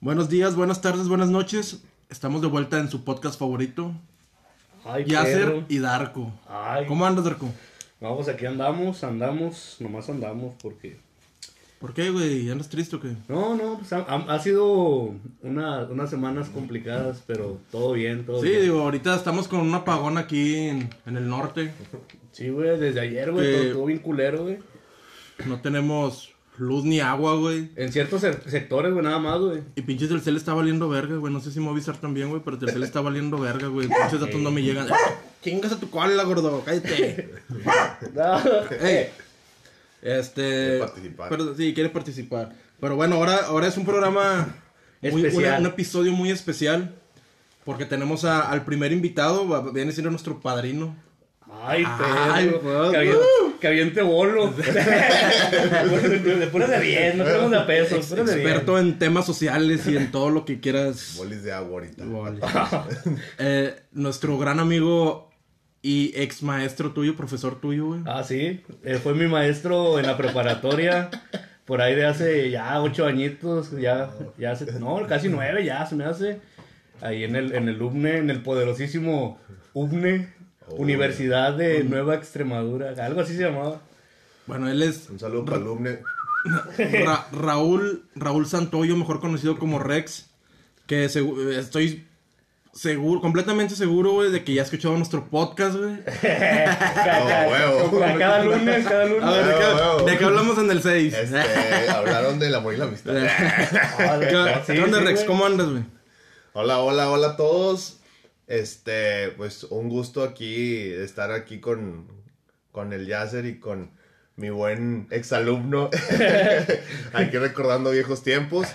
Buenos días, buenas tardes, buenas noches. Estamos de vuelta en su podcast favorito. Ay, perro. y Darko. Ay. ¿Cómo andas, Darko? No, pues aquí andamos, andamos, nomás andamos porque... ¿Por qué, güey? ¿Andas triste o qué? No, no, pues ha, sido una, unas semanas complicadas, pero todo bien, todo Sí, bien. digo, ahorita estamos con un apagón aquí en, en el norte. Sí, güey, desde ayer, güey, todo, todo bien culero, güey. No tenemos luz ni agua, güey. En ciertos se- sectores, güey, nada más, güey. Y pinches Telcel está valiendo verga, güey. No sé si Movistar también, güey, pero Telcel está valiendo verga, güey. Pinches datos no me llegan. ¡Ah! Chingas a tu cola, gordo. Cállate. Ey. Este. Quiere participar. Pero, sí, quiere participar. Pero bueno, ahora, ahora es un programa. Muy, Especial. una- un episodio muy especial. Porque tenemos a- al primer invitado. va- Viene siendo nuestro padrino. Ay, Ay, perro. fuck. que, aviente, que aviente bolo. Le pones de bien, no tenemos de a pesos, bien. Experto en temas sociales y en todo lo que quieras. Bolis de agua ahorita. Vale. Eh, nuestro gran amigo y ex maestro tuyo, profesor tuyo, güey. Ah, sí. Eh, fue mi maestro en la preparatoria. Por ahí de hace ya ocho añitos. Ya, ya hace. No, casi nueve ya se me hace. Ahí en el, en el UBNE, en el poderosísimo UBNE, Universidad de Nueva Extremadura. Algo así se llamaba. Bueno, él es Un saludo para alumne. Ra- Raúl, Raúl Santoyo, mejor conocido como Rex. Que estoy seguro, completamente seguro, güey, de que ya ha escuchado nuestro podcast, güey. Cada, huevo. cada- cada lunes, cada lunes. A ver, ¿de qué, Huevo, huevo. de qué hablamos en el 6? Este, hablaron del amor y la amistad. Ah, de- ¿Qué, sí, qué onda, sí, Rex? güey. ¿Cómo andas, güey? Hola, hola, hola a todos. Este, pues un gusto aquí, estar aquí con, con el Yasser y con mi buen exalumno. aquí recordando viejos tiempos.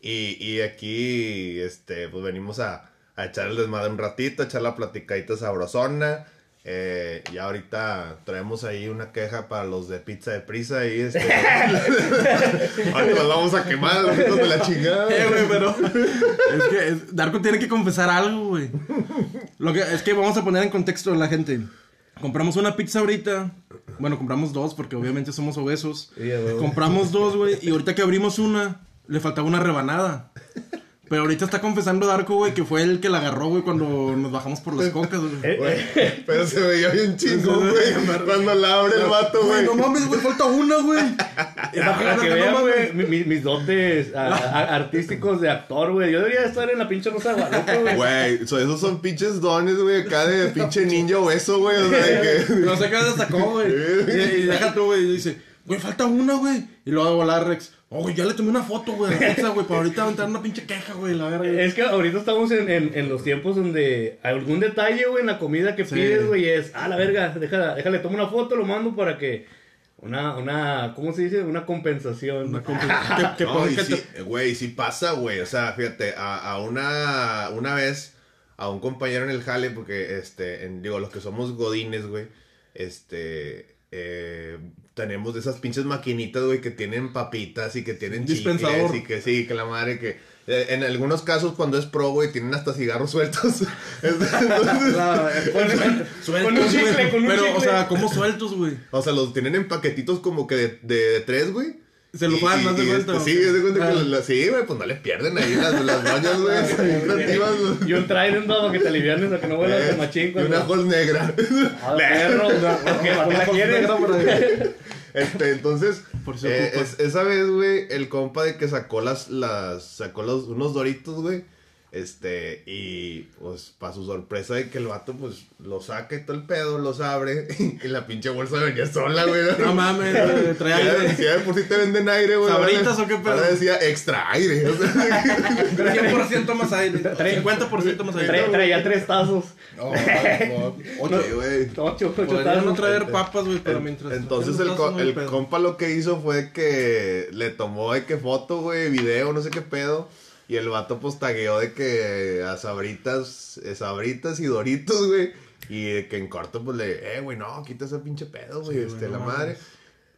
Y, y aquí, este, pues venimos a, a echar el desmadre un ratito, a echar la platicadita sabrosona. Eh, y ahorita traemos ahí una queja para los de pizza de prisa y este. ahorita los vamos a quemar, los hijos de la chingada. Eh, güey, pero. es que es- Darko tiene que confesar algo, güey. Lo que es que vamos a poner en contexto a la gente. Compramos una pizza ahorita. Bueno, compramos dos porque obviamente somos obesos. Compramos dos, güey. Y ahorita que abrimos una, le faltaba una rebanada. Pero ahorita está confesando Darko, güey, que fue el que la agarró, güey, cuando nos bajamos por las cocas, güey. Eh, Güey, pero se veía bien chingón, güey. Cuando la abre el vato, Güey, no mames, güey, falta una, güey. Para que No vean, mames. güey, mi- mi- mis dotes a- a- artísticos de actor, güey. Yo debería estar en la pinche Rosa de Guadalupe, güey. Güey, so- esos son pinches dones, güey, acá de pinche ninja obeso, güey. O sea, de que. No sé qué se sacó, güey. Y, y deja tú, güey. Y dice, güey, falta una, güey. Y luego va a volar Rex. Oh, güey, ya le tomé una foto, güey, a la pizza, güey, para ahorita aventar una pinche queja, güey, la verga. Es que ahorita estamos en, en, en los tiempos donde algún detalle, güey, en la comida que Sí. pides, güey, es, ah, la verga, déjala, déjale, tomo una foto, lo mando para que una, una, ¿cómo se dice? Una compensación. Una comp- que, que No, y que sí, te- güey, sí pasa, güey. O sea, fíjate, a, a una, una vez, a un compañero en el jale, porque, este, en- digo, los que somos godines, güey, este, eh, tenemos de esas pinches maquinitas, güey, que tienen papitas y que tienen Dispensador. chicles y que sí, que la madre que... eh, En algunos casos, cuando es pro, güey, tienen hasta cigarros sueltos. Entonces, la- Con un chicle, con un Pero, o chicle. sea, ¿cómo sueltos, güey? o sea, los tienen en paquetitos como que de, de tres, güey. Se lo juegan más de cuenta. este, ¿o Sí, haz de cuenta Ah. que la- sí, güey, pues no le pierden ahí las, las güey. bien creativas, güey. Y un trident. Para que te alivianes, a que no vuelas de machín. Y una hol negra. Ah, perro, ¿por qué? ¿Para qué la quieres? Este, entonces, Por eh, es- esa vez, güey, el compa de que sacó las, las, sacó los, unos doritos, güey. Este, y pues, para su sorpresa de que el vato, pues, lo saca y todo el pedo, los abre, y la pinche bolsa venía sola, güey. No mames, trae aire. decía, por si te venden aire, güey. ¿Sabritas o qué pedo? Ahora decía extra aire. o sea, 100% más aire. 50% más aire. Tra- Traía tres tazos. no, oye, güey. Ocho, ocho tazos. no traer papas, güey, pero mientras. Entonces el, compa lo que hizo fue que le tomó de que foto, güey, video, no sé qué pedo. Y el vato pues tagueó de que a sabritas, eh, sabritas y doritos, güey. Y de que en corto pues le, eh, güey, no, quita ese pinche pedo, güey, Sí, este, güey, la madre.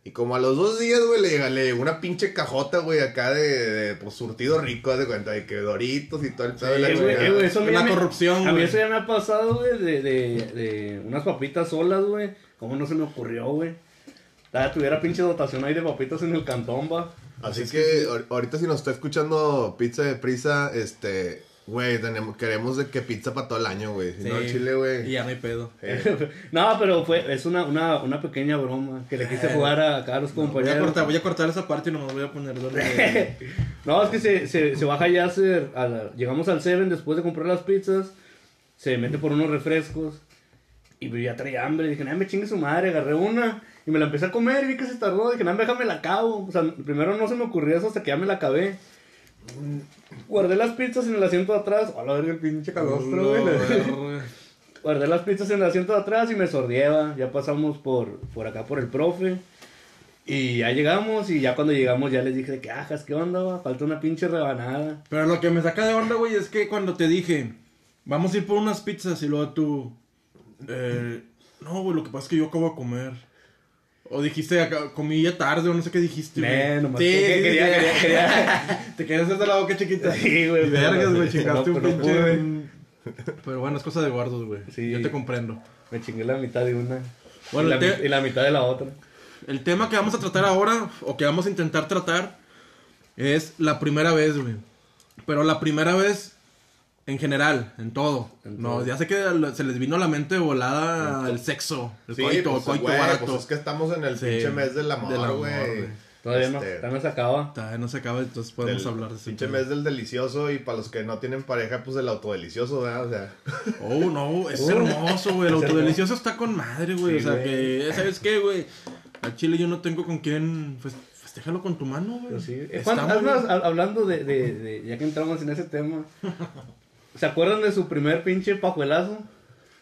Y como a los dos días, güey, le, llega- le llegó una pinche cajota, güey, acá de, de, pues, surtido rico, haz de cuenta, de que doritos y todo el pedo. de la güey, güey, eso Una ya me- corrupción, A mí eso ya me ha pasado, güey, de, de, de unas papitas solas, güey. ¿Cómo no se me ocurrió, güey? Ah, tuviera pinche dotación ahí de papitas en el cantón, va. Así que ahor- ahorita si nos está escuchando Pizza de Prisa, este, güey, tenemos, queremos de que pizza para todo el año, güey. Si no, Sí. al chile, Y güey. ya no hay pedo. no, pero fue, es una, una, una pequeña broma que le quise jugar a, acá a los Voy a, compañeros. cortar, voy a cortar esa parte y nomás voy a poner doble. No, es que se, se, se baja Yasser, a la- llegamos al Seven después de comprar las pizzas, se mete por unos refrescos y ya traía hambre, dije, no, me chingue su madre, agarré una y me la empecé a comer y vi que se tardó, dije, no, déjame la acabo, o sea, primero no se me ocurrió eso hasta que ya me la acabé. Guardé las pizzas en el asiento de atrás, a la verga el pinche calostro, güey. Guardé las pizzas en el asiento de atrás y me sordieba. Ya pasamos por, por acá por el profe. Y ya llegamos y ya cuando llegamos ya les dije que ajas, ¿qué onda? va? Falta una pinche rebanada. Pero lo que me saca de onda, güey, es que cuando te dije, vamos a ir por unas pizzas y luego tú, eh, no, güey, lo que pasa es que yo acabo de comer. O dijiste, "Acá- comí ya tarde, o no sé qué dijiste, güey. Nomás Sí, que- sí, quería- quería- quería- Te querías hacer la boca chiquita. Sí, güey, vergas, güey, chingaste no, un no pinche... Pero bueno, es cosa de guardos, güey. Sí. Yo te comprendo. Me chingué la mitad de una. Bueno, y, la, te- y la mitad de la otra. El tema que vamos a tratar ahora, o que vamos a intentar tratar, es la primera vez, güey. Pero la primera vez en general, en todo. En no, todo. ya sé que se les vino a la mente volada el sexo, el Sí, coito, pues, el coito güey, barato. pues es que estamos en el Sí, pinche mes del amor, güey. güey. Todavía no, Este, todavía no se acaba. Todavía no se acaba, entonces podemos del hablar de ese pinche mes del delicioso y para los que no tienen pareja, pues el autodelicioso, ¿verdad? O sea, Oh, no, es Uh, hermoso, güey. El autodelicioso está con madre, güey. Sí, o sea, que, ¿sabes qué, güey? Al chile yo no tengo con quién. Pues, festéjalo con tu mano, güey. Pues sí. Hablando de, de, de- ya que entramos en ese tema, ¿se acuerdan de su primer pinche pajuelazo?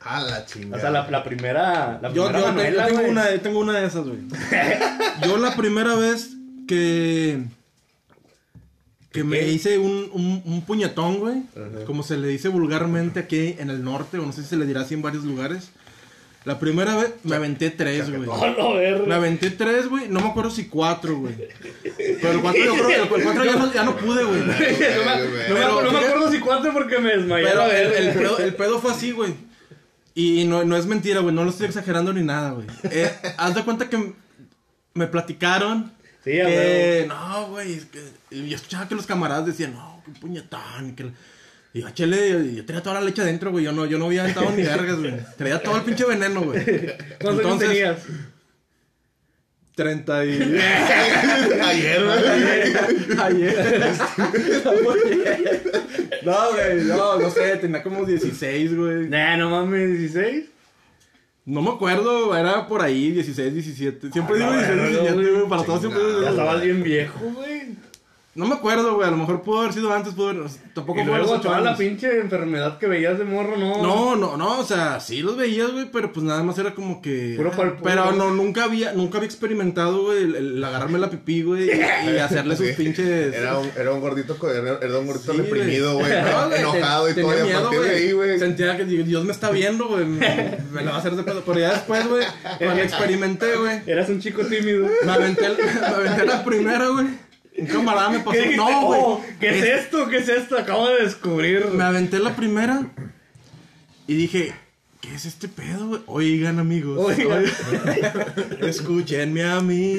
a la chingada. O sea, la, la primera, la Yo, primera yo te- Manuela, yo tengo, una, tengo una de esas, güey. yo la primera vez que. Que me ¿Qué? hice un, un, un puñetón, güey. Como se le dice vulgarmente aquí en el norte, o no sé si se le dirá así en varios lugares. La primera vez me aventé tres, güey. Me aventé tres, güey. No me acuerdo si cuatro, güey. Pero el cuatro yo creo que el cuatro ya no, ya no pude, güey. no me, no acuerdo si cuatro porque me desmayé. Pero el, el pedo, el pedo fue así, güey. Y no, no es mentira, güey. No lo estoy exagerando ni nada, güey. Eh, haz de cuenta que me platicaron Sí, a que no, güey. es que- yo escuchaba que los camaradas decían, no, qué puñetón. Que... Y yo, chele, yo tenía toda la leche adentro, güey. Yo no, yo no había aventado ni vergas, güey. Traía todo el pinche veneno, güey. ¿Cuántos años tenías? 30 y... Ayer, güey. Ayer. no, güey, no, no sé, tenía como 16, güey. Nah, no mames, 16. No me acuerdo, era por ahí, 16, 17. Siempre digo Ah, 16, no, 17, güey. güey, para todos siempre digo Ya 16. estabas bien viejo, güey. No me acuerdo, güey, a lo mejor pudo haber sido antes, pudo haber... Tampoco Y fue luego 8 toda la pinche enfermedad que veías de morro, no. No, no, no, o sea, sí los veías, güey, pero pues nada más era como que... Puro pa'l puro. Pero no, nunca había, nunca había experimentado, güey, el, el agarrarme la pipí, güey, y, y hacerle sus pinches... Era un, era un gordito, era, un gordito Sí, reprimido, güey. No, güey, enojado y todo. tenía Y a miedo, partir de ahí, güey. Sentía que Dios me está viendo, güey. Me, me la va a hacer de pedo. Pero ya después, güey, cuando experimenté, güey, Eras un chico tímido. me aventé, me aventé la primera, güey. Un camarada me pasó. No, güey. Oh, ¿Qué es esto? ¿Qué es esto? Acabo de descubrir. Me aventé la primera y dije, ¿qué es este pedo, güey? Oigan, amigos. Oigan. escúchenme a mí.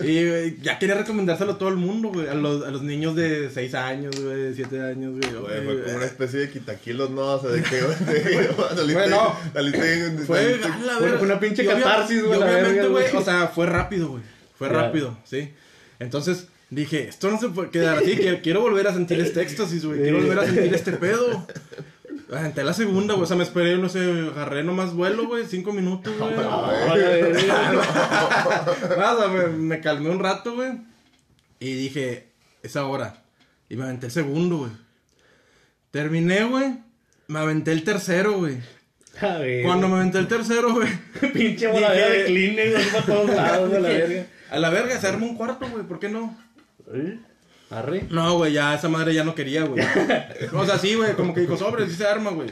Y güey, ya quería recomendárselo a todo el mundo, güey. A los, a los niños de 6 años, güey, de 7 años, güey. Fue como una especie de quitaquilos, ¿no? O sea, de que, güey, saliste, Bueno, saliste, Fue Fue- una pinche catarsis, güey, obviamente, güey, o sea, fue rápido, güey. Fue rápido, sí. Entonces dije, esto no se puede quedar así. quiero volver a sentir este éxtasis, güey. Quiero volver a sentir este pedo. Aventé la segunda, güey. O sea, me esperé, no sé, agarré nomás vuelo, güey. Cinco minutos, güey. A verga. Nada, me, me calmé un rato, güey. Y dije, es ahora. Y me aventé el segundo, güey. Terminé, güey. Me aventé el tercero, güey. A. Cuando me aventé el tercero, güey. Pinche voladera Dije- de así para todos lados, a la verga. A la verga, se arma un cuarto, güey. ¿Por qué no? Arre. No, güey, ya esa madre ya no quería, güey. O sea, sí, güey, como que dijo, sobre, sí se arma, güey.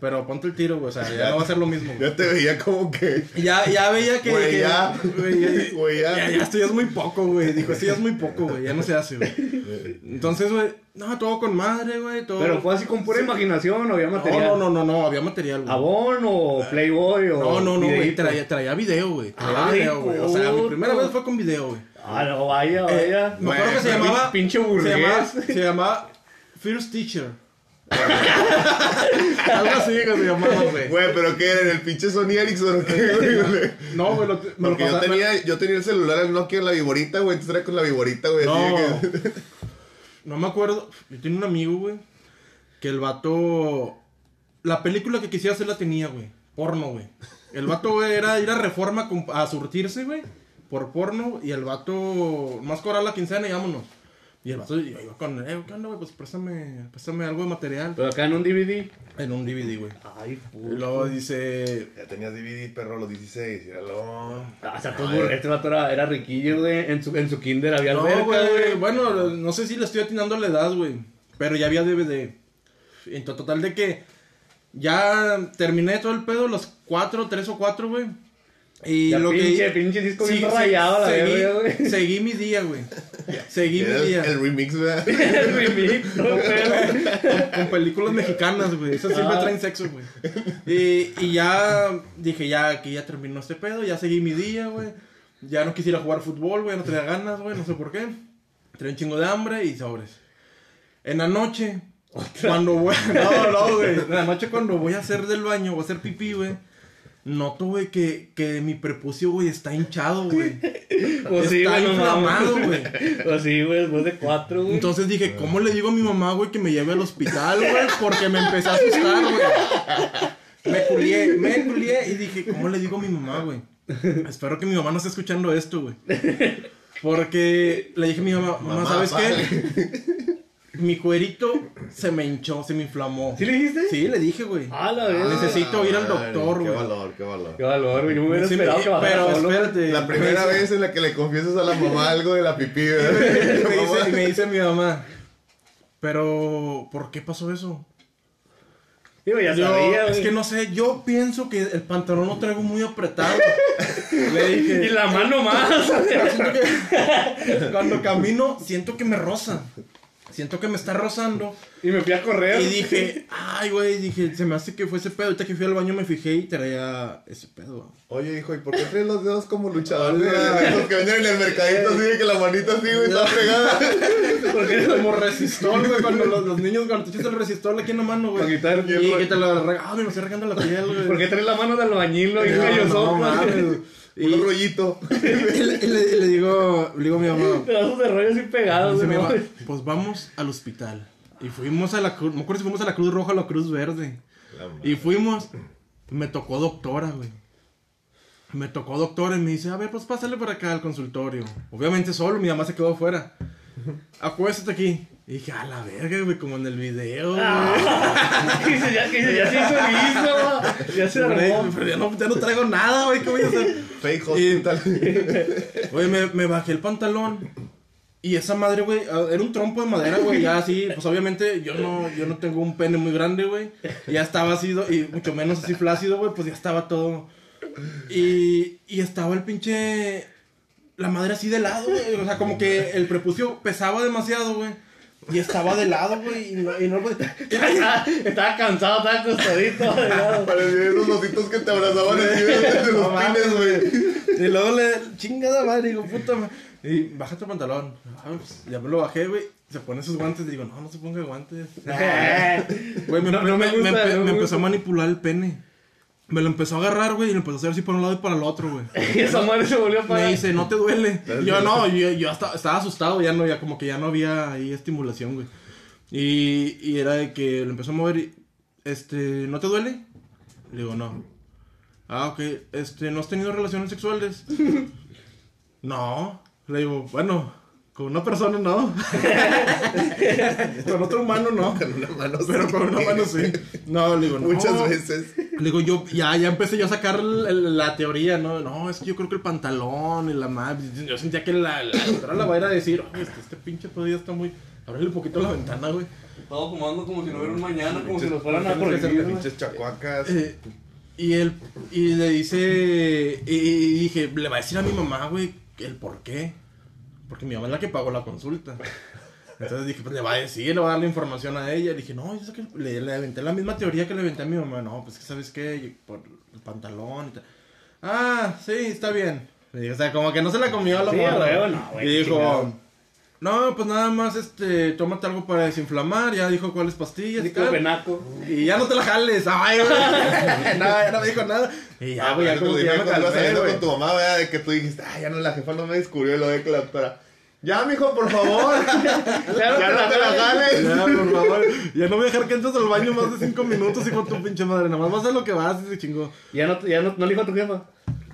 Pero ponte el tiro, güey, o sea, ya no va a ser lo mismo. Ya te veía como que. Ya, ya veía que... Güey, que- ya. güey, ya, ya. ya, ya, esto ya es muy poco, güey. Dijo, esto ya es muy poco, güey, ya no se hace, güey. Entonces, güey, no, todo con madre, güey, todo... Pero fue así con pura imaginación o había material. no, no, no, no, había material, güey. ¿Abón o Playboy o.? No, no, no, güey, traía, traía video, güey. Traía Ay, video, güey. O sea, mi primera vez fue con video, güey. Ah, no, vaya, vaya. Eh, me acuerdo que se llamaba. Pinche se burgués. llamaba, se llamaba First Teacher. Algo así que se llamaba, güey. Güey, pero ¿qué era? ¿En el pinche Sony Ericsson o qué, güey? No, güey, lo, me lo Porque yo pasaba- tenía, yo tenía el celular el Nokia, la viborita, güey. Entonces era con la viborita, güey. así No. de que- No me acuerdo. Yo tenía un amigo, güey. Que el vato. La película que quisiera hacer la tenía, güey. Porno, güey. El vato, güey, era ir a reforma a surtirse, güey. Por porno. Y el vato. Más cobrar la quincena y vámonos. Y el vato yo iba con. Eh, ¿qué onda, güey? Pues préstame, préstame algo de material. Pero acá en un DVD. En un DVD, güey. Ay, Y puto. luego dice. Ya tenías DVD, perro, a los 16. Míralo. Ah, o sea, todo bur- este vato era, era riquillo, güey. En su, en su kinder había No, alberca, güey. güey. Bueno, no sé si le estoy atinando la edad, güey. Pero ya había DVD. En to- total de que ya terminé todo el pedo, los cuatro, tres o cuatro, güey. Y Ya lo pinche, que. pinche disco Sí, bien sí, rayado, la seguí, verga, güey. seguí mi día, güey. Seguí mi día. el remix, ¿verdad? El remix, no, Con películas mexicanas, güey. Esas siempre Ah. traen sexo, güey. Y, y ya dije, ya que ya terminó este pedo, ya seguí mi día, güey. Ya no quisiera jugar fútbol, güey, no tenía ganas, güey, no sé por qué. Tenía un chingo de hambre y sobres. En la noche, cuando voy. No, no, güey. En la noche, cuando voy a hacer del baño, voy a hacer pipí, güey. Noto, güey, que, que mi prepucio, güey, está hinchado, güey. Pues sí, Está inflamado, güey. Pues sí, güey, después de cuatro, güey. Entonces dije, ¿cómo le digo a mi mamá, güey, que me lleve al hospital, güey? Porque me empecé a asustar, güey. Me culié, me culié y dije, ¿cómo le digo a mi mamá, güey? Espero que mi mamá no esté escuchando esto, güey. Porque le dije a mi mamá, mamá, Mamá, ¿sabes qué? Mi cuerito se me hinchó, se me inflamó. ¿Sí le dijiste? Sí, le dije, güey. Ah, la. Necesito ir al doctor, Qué güey. valor, qué valor. Qué valor, güey. Yo me hubiera Sí, esperado que bajara pero solo. espérate. La primera me- vez en la que le confiesas a la mamá algo de la pipí, Y ¿verdad? me, dice, me dice mi mamá, pero, ¿por qué pasó eso? Digo, ya Yo, sabía, es güey. que no sé, yo pienso que el pantalón lo traigo muy apretado. Le dije. Y la mano más. cuando camino, siento que me roza. Siento que me está rozando. y me fui a correr. Y dije, ay, güey, dije, se me hace que fue ese pedo. Ahorita que fui al baño me fijé y traía ese pedo. Oye, hijo, ¿y por qué traes los dedos como luchador? de Los que venden en el mercadito así, que la manita así, güey, está pegada. Porque Como resistol, güey, cuando los, los niños, cuando te echas el resistol aquí en la mano, güey. Para quitar Y hielo. que te lo rega- Ah, me lo estoy regando la piel, güey. ¿Por qué traes la mano de albañil, güey? No, no, mames. Y, Un rollito. y le, le- digo, le digo a mi mamá, Pedazos de rollo así pegados, Dice güey. mi ¿no? mamá, pues vamos al hospital. Y fuimos a la Cruz, me acuerdo si fuimos a la Cruz Roja o la Cruz Verde. Y fuimos, me tocó doctora, güey. Me tocó doctora y me dice, a ver, pues pásale por acá al consultorio. Obviamente solo, mi mamá se quedó afuera. Acuéstate aquí. Y dije, a la verga, güey, como en el video, güey. Que dice, ya, que dice, ya se hizo liso. Ya se Güey, armó. pero ya no, ya no traigo nada, güey, ¿qué voy a hacer? Fake hospital. Oye, me, me bajé el pantalón. Y esa madre, güey, ah, era un trompo de madera, güey, ya así, pues obviamente yo no, yo no tengo un pene muy grande, güey. Ya estaba así, y mucho menos así flácido, güey, pues ya estaba todo. Y, y estaba el pinche, la madre así de lado, güey. O sea, como que el prepucio pesaba demasiado, güey. Y estaba de lado, güey, y no, y no podía- Estaba, estaba cansado, estaba acostadito. de lado. Parecían esos ositos que te abrazaban así de los mames, pines, güey. Y luego le, chingada madre, digo, puta madre. Y bájate el pantalón. Ah, pues, ya me lo bajé, güey. Se pone sus guantes. Digo, no, no se ponga guantes. Güey, me, No, no me me- gusta, me- no me me empezó a manipular el pene. Me lo empezó a agarrar, güey, y lo empezó a hacer así para un lado y para el otro, güey. Y esa madre se volvió a Me parar. dice, no te duele. Y yo no, yo, yo hasta- estaba asustado, ya no, ya como que ya no había ahí estimulación, güey. Y, y era de que lo empezó a mover y, este, ¿no te duele? Le digo, no. Ah, ok, este, ¿no has tenido relaciones sexuales? no. Le digo, bueno, con una persona no. con otro humano no. Con una mano Pero con una mano sí. No, le digo, no. Muchas veces. Le digo, yo ya, ya empecé yo a sacar el- el- la teoría, ¿no? No, es que yo creo que el pantalón y la madre. Yo sentía que la, la doctora la va a ir a decir, "Oye, este, este pinche todavía está muy. Ábrele un poquito la ventana, güey. Todo fumando como si no hubiera un mañana, como si nos fueran a pinches- prohibir. Pinches chacuacas. Eh, y él, y le dice, y, y dije, le va a decir a mi mamá, güey, el por qué. Porque mi mamá es la que pagó la consulta. Entonces dije, pues le va a decir, le va a dar la información a ella. dije, no, yo sé que le, le aventé la misma teoría que le aventé a mi mamá. No, pues que sabes qué, por el pantalón y tal. Ah, sí, está bien. Y, o sea, como que no se la comió a la Sí, morra. no, güey, Y dijo, chingado. no, pues nada más, este, tómate algo para desinflamar. Ya dijo cuáles pastillas y tal. Diclofenaco. Y ya no te la jales. Ay, güey. no, ya no me dijo nada. Y ya, güey, ya Ah, como como que ya me calmé, saliendo güey. con tu mamá, ¿verdad? De que tú dijiste, ah, ya no, la jefa no me descubrió lo de que la doctora. Ya, mijo, por favor. Ya no la te la jales. jales. Ya, por favor. Ya no voy a dejar que entres al baño más de cinco minutos, hijo de tu pinche madre. Nada más vas a lo que vas y se chingó. Ya no, ya no, no le dijo a tu jefa.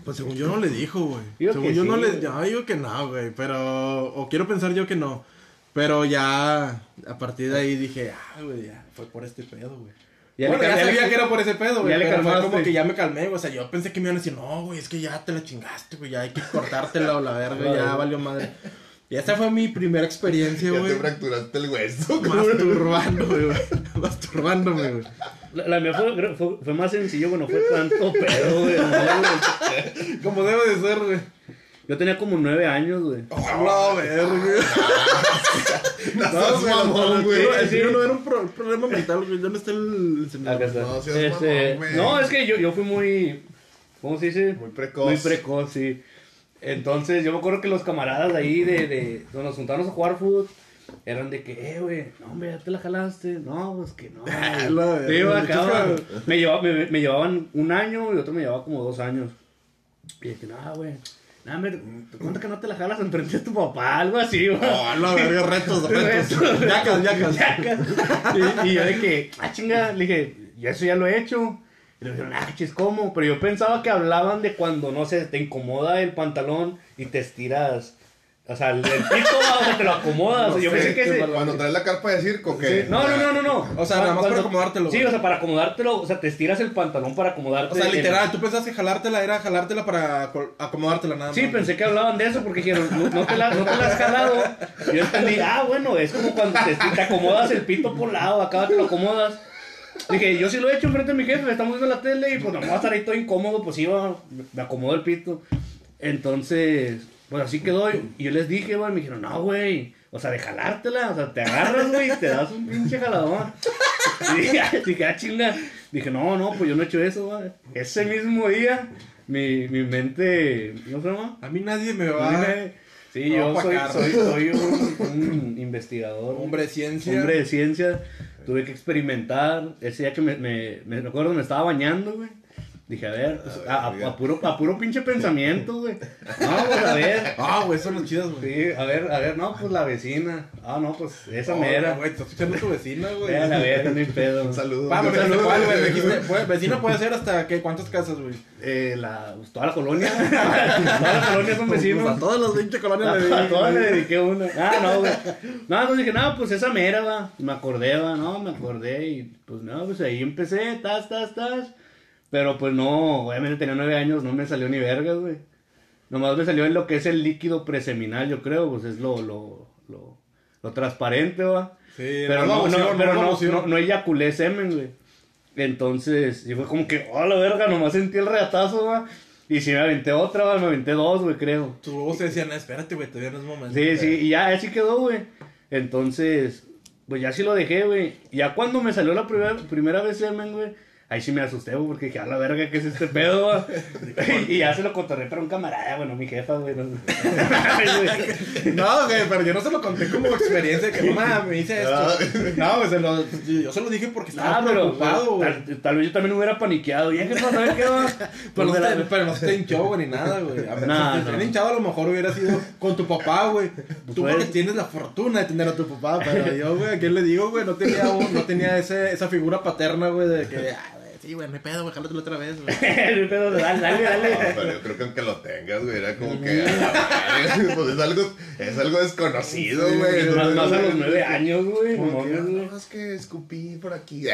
Pues según yo no le dijo, güey. Según que yo no le. Yo digo que no, güey. Pero. O quiero pensar yo que no. Pero ya. A partir de ahí dije, ah, güey, ya. Fue por este pedo, güey. Ya bueno, le ya ya sabía le- que era por ese pedo, güey. ya le pero fue calmaste. como que ya me calmé, güey. O sea, yo pensé que me iban a decir, no, güey, es que ya te la chingaste, güey. Ya hay que cortártela o la verga, ya valió madre. Y esa fue mi primera experiencia, Ya güey. te fracturaste el hueso. Masturbándome, güey. Masturbándome, güey. La, la mía fue, fue, fue más sencillo, güey, no fue tanto pedo, güey. no, güey. Como debe de ser, güey. Yo tenía como nueve años, güey. Oh, la verga. No, No, güey, mamón, güey. sí. no era un pro- problema mental, güey. ¿Dónde está el encendedor? Acá. No, seas Este, mamón, güey. no, es que yo, yo fui muy. ¿Cómo se dice? Muy precoz. Muy precoz, sí. Entonces, yo me acuerdo que los camaradas de ahí, de, de donde nos juntamos a jugar fútbol, eran de que, eh, güey, no, hombre, ya te la jalaste. No, pues que no. Sí, acá, me, llevaba- me, me llevaban un año y otro me llevaba como dos años. Y dije, no, güey. No, hombre, te cuenta que no te la jalas enfrente de tu papá, algo así, güey. Oh, la verga, retos, retos. Yacas, yacas. Yacas. Y, y yo de que, ah, chinga, le dije, yo eso ya lo he hecho. Y le dijeron, ah, chis, ¿cómo? Pero yo pensaba que hablaban de cuando, no sé, te incomoda el pantalón y te estiras. O sea, el, el pito, o sea, te lo acomodas. No yo sé, pensé que se... Cuando traes la carpa de circo, que. No, no, no, no, no. O sea, nada más para acomodártelo, Sí, o sea, para acomodártelo, o sea, te estiras el pantalón para acomodarte. O sea, el- literal, tú pensabas que jalártela era jalártela para acomodártela nada más. Sí, pensé que hablaban de eso porque dijeron, no, no te, la, no te la has jalado. Yo entendí, ah, bueno, es como cuando te, te acomodas el pito por lado, acá te lo acomodas. Dije, yo sí lo he hecho enfrente de mi jefe, estamos viendo la tele y pues no me voy a estar ahí todo incómodo, pues iba, me acomodo el pito. Entonces, pues así quedó. Y yo les dije, güey, me dijeron, no, güey, o sea, de jalártela, o sea, te agarras, güey, y te das un pinche jaladón. Y dije, ah, dije, ah, chinga. Dije, no, no, pues yo no he hecho eso, güey. Ese mismo día, mi, mi mente, ¿cómo se llama? A mí nadie me va. Sí, me va yo soy, soy, soy un, un investigador. Hombre de ciencia. Hombre de ciencia. Tuve que experimentar. Ese día que me, me, me recuerdo, me estaba bañando, güey. Dije, a ver, pues, a, a- a puro, a puro pinche pensamiento, güey. No, pues a ver. Ah, güey, son los chidos, güey. Sí, a ver, a ver, no, pues la vecina. Ah, no, pues esa Oh, mera. Güey, estás escuchando a tu vecina, güey. A ver, no hay pedo. Un saludo. Ah, Un pero saludo. ¿cuál, güey? Dijiste, pues, vecina puede ser hasta, ¿qué? ¿Cuántas casas, güey? Eh, la, pues, toda la colonia. toda la colonia son vecinos. Pues a todas las 20 colonias le A di. todas le dediqué una. Ah, no, güey. No, entonces dije, no, pues esa mera, va. Me acordé, va, no, me acordé. Y pues no, pues ahí empecé, tas, tas, tas. Pero pues no, obviamente tenía nueve años, no me salió ni vergas, güey. Nomás me salió en lo que es el líquido preseminal, yo creo, pues es lo, lo, lo, lo transparente, va. Sí, Pero no, no, no, no, no, pero no, no, no, no, no eyaculé semen, güey. Entonces, y fue como que, oh, la verga, nomás sentí el reatazo, va. Y si me aventé otra, va, me aventé dos, güey, creo. Tus huevos te decían, espérate, güey, todavía no es momento. Sí, sí, y ya así quedó, güey. Entonces, pues ya sí lo dejé, güey. Ya cuando me salió la primera, primera vez semen, güey, ahí sí me asusté, güey, porque dije, a la verga, ¿qué es este pedo, güey? y ya se lo contorré para un camarada, bueno, mi jefa, güey. no- No, güey, pero yo no se lo conté como experiencia que mamá me hice Ah. esto. No, güey, se lo, yo se lo dije porque estaba Ah, pero, preocupado, güey. tal, tal vez yo también hubiera paniqueado. ¿Y qué pasa? A ver qué va. Pero no, te, pero no se te hinchó, güey, ni nada, güey. A ver, No, si te no. hinchado, a lo mejor hubiera sido con tu papá, güey. Tú Pues- porque tienes la fortuna de tener a tu papá, pero yo, güey, ¿a quién le digo, güey? No tenía, no tenía ese, esa figura paterna, güey, de que, sí, güey, no hay pedo, güey, jálatelo otra vez, güey. Pedo dale, dale, No, pero yo creo que aunque lo tengas, güey, era como que. a la verga, Pues es algo, es algo desconocido, güey. Más, más a los nueve años, güey. no no, es que escupí por aquí.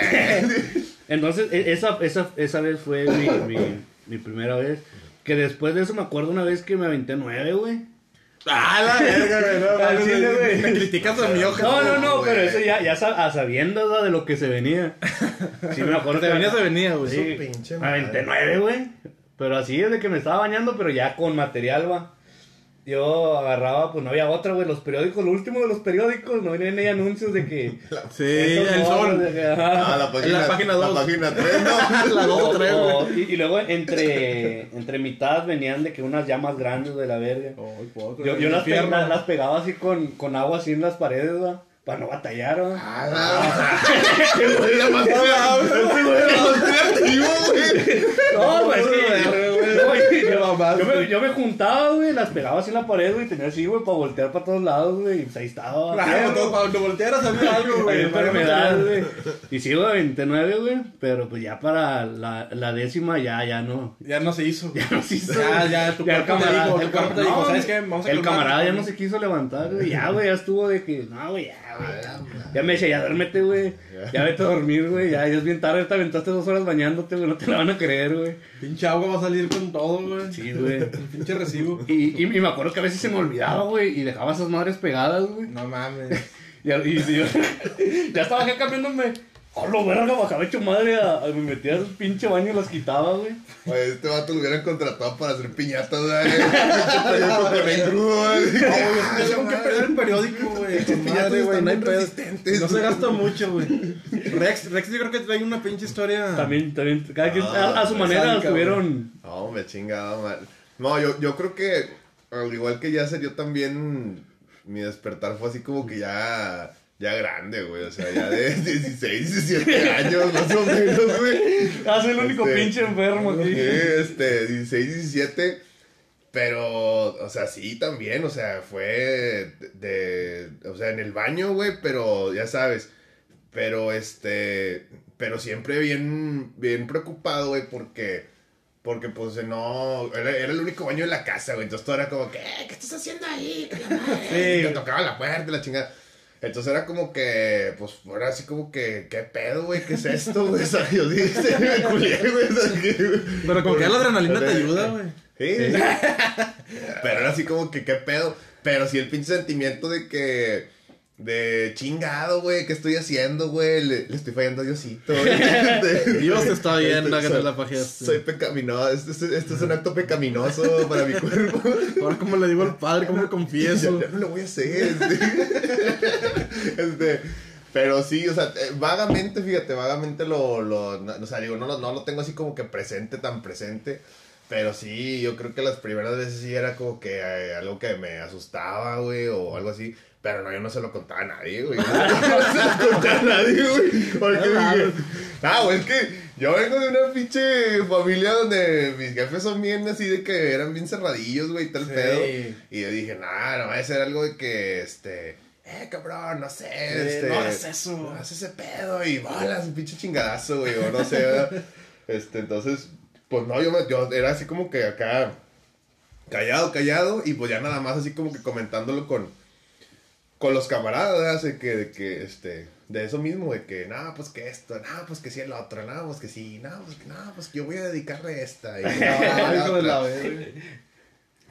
Entonces, e- esa, esa, esa vez fue mi, mi, mi primera vez. Que después de eso me acuerdo una vez que me aventé nueve, güey. Ah, la verga, güey, no, chile, güey. Me criticas a mi hoja. No, no, no, güey. pero eso ya, ya sa- a ¿verdad? de lo que se venía. Sí, me acuerdo Te que venía, se venía, güey. Sí, pinche aventé nueve, güey. Pero así es de que me estaba bañando, pero ya con material, va. Yo agarraba, pues no había otra, güey, los periódicos, lo último de los periódicos, no venían ahí anuncios de que... Sí, estos el morros, sol. de que, ajá. Ah, la página, la página dos. La página 3, ¿no? La dos o tres, güey. O- y, y luego entre, entre mitad venían de que unas llamas grandes de la verga. Ay, poco, Yo, las, pe- infierno. las, las pegaba así con, con agua así en las paredes, va, para no batallar. Ah, la más creativo, güey. No, pues es que Qué yo, me, yo me juntaba, güey, las pegaba así en la pared, güey, tenía así, güey, para voltear para todos lados, güey, y pues ahí estaba. Claro, fierro. todo, cuando voltearas había algo, güey. enfermedad, güey. Y sigo de 29, güey, pero pues ya para la, la décima ya, ya no. Ya no se hizo. Ya no se hizo. Ya, ya, tu Ya el camarada, dijo, el cuerpo te dijo, no, ¿sabes qué? Vamos a El camarada ya no se quiso levantar, güey. Ya, güey, ya estuvo de que, no, güey, ya, güey. Ya, ya me decía, ya duérmete, güey. Ya vete a dormir, güey. Ya, ya es bien tarde, te aventaste dos horas bañándote, güey. No te la van a creer, güey. Pinche agua va a salir con todo, güey. Sí, güey. Pinche recibo. Y, y, y me acuerdo que a veces se me olvidaba, güey, y dejaba esas madres pegadas, güey. No mames. Y, y- y yo ya estaba acá cambiándome. ¡Oh, lo verga! Bajaba hecho madre. A, a- me metía al pinche baño y las quitaba, güey. Güey, este vato lo hubieran contratado para hacer piñatas, güey. Tengo que perder el periódico, güey. Madre, güey, no hay pedo. No se gasta mucho, güey. Rex, Rex yo creo que trae una pinche historia. También, también. Cada quien Ah, a, a su manera sádica, estuvieron. No, me chingaba mal. No, yo, yo creo que, al igual que Yasser, yo también, mi despertar fue así como que ya, ya grande, güey. O sea, ya de 16, 17 años, más o menos, güey. Ah, soy el único Este, pinche enfermo Sí, aquí. este, 16, 17. Pero, o sea, sí, también, o sea, fue de, de- o sea, en el baño, güey, pero ya sabes, pero este, pero siempre bien, bien preocupado, güey, porque, porque pues no, era, era el único baño de la casa, güey, entonces todo era como, ¿qué? ¿Qué estás haciendo ahí? Que la madre. Sí. Y te tocaba la puerta la chingada. Entonces era como que, pues, era así como que, ¿qué pedo, güey? ¿Qué es esto, güey? O sea, yo dije, me culé, güey. Pero como que la adrenalina te ayuda, güey. Sí. Pero era así como que, ¿qué pedo? Pero sí el pinche sentimiento de que, de chingado, güey, ¿qué estoy haciendo, güey? Le, le estoy fallando a Diosito. Dios te está viendo que te soy- la pajeaste. Soy pecaminoso, esto, es- esto es un acto pecaminoso para mi cuerpo. Ahora, como le digo al padre, cómo le confieso. ya no lo voy a hacer. Este, Este, pero sí, o sea, eh, vagamente, fíjate, vagamente lo, lo no, o sea, digo, no, lo- no lo tengo así como que presente, tan presente. Pero sí, yo creo que las primeras veces sí era como que eh, algo que me asustaba, güey, o algo así. Pero no, yo no se lo contaba a nadie, güey. No, se lo contaba a nadie, güey. Porque dije, ah, güey, es que yo vengo de una pinche familia donde mis jefes son bien así de que eran bien cerradillos, güey, y tal Sí. pedo. Y yo dije, nah, no va a ser algo de que, este, eh, cabrón, no sé, este. no hagas eso. No hagas ese pedo y bolas, un pinche chingadazo, güey, o no sé, ¿verdad? Este, entonces, pues no, yo, me, yo era así como que acá, callado, callado, y pues ya nada más así como que comentándolo con, con los camaradas. Así que, de que, este, de eso mismo, de que, no, pues que esto, no, pues que sí el otro, no, pues que sí, no, pues que no, pues que yo voy a dedicarle esta. Y, la de otra.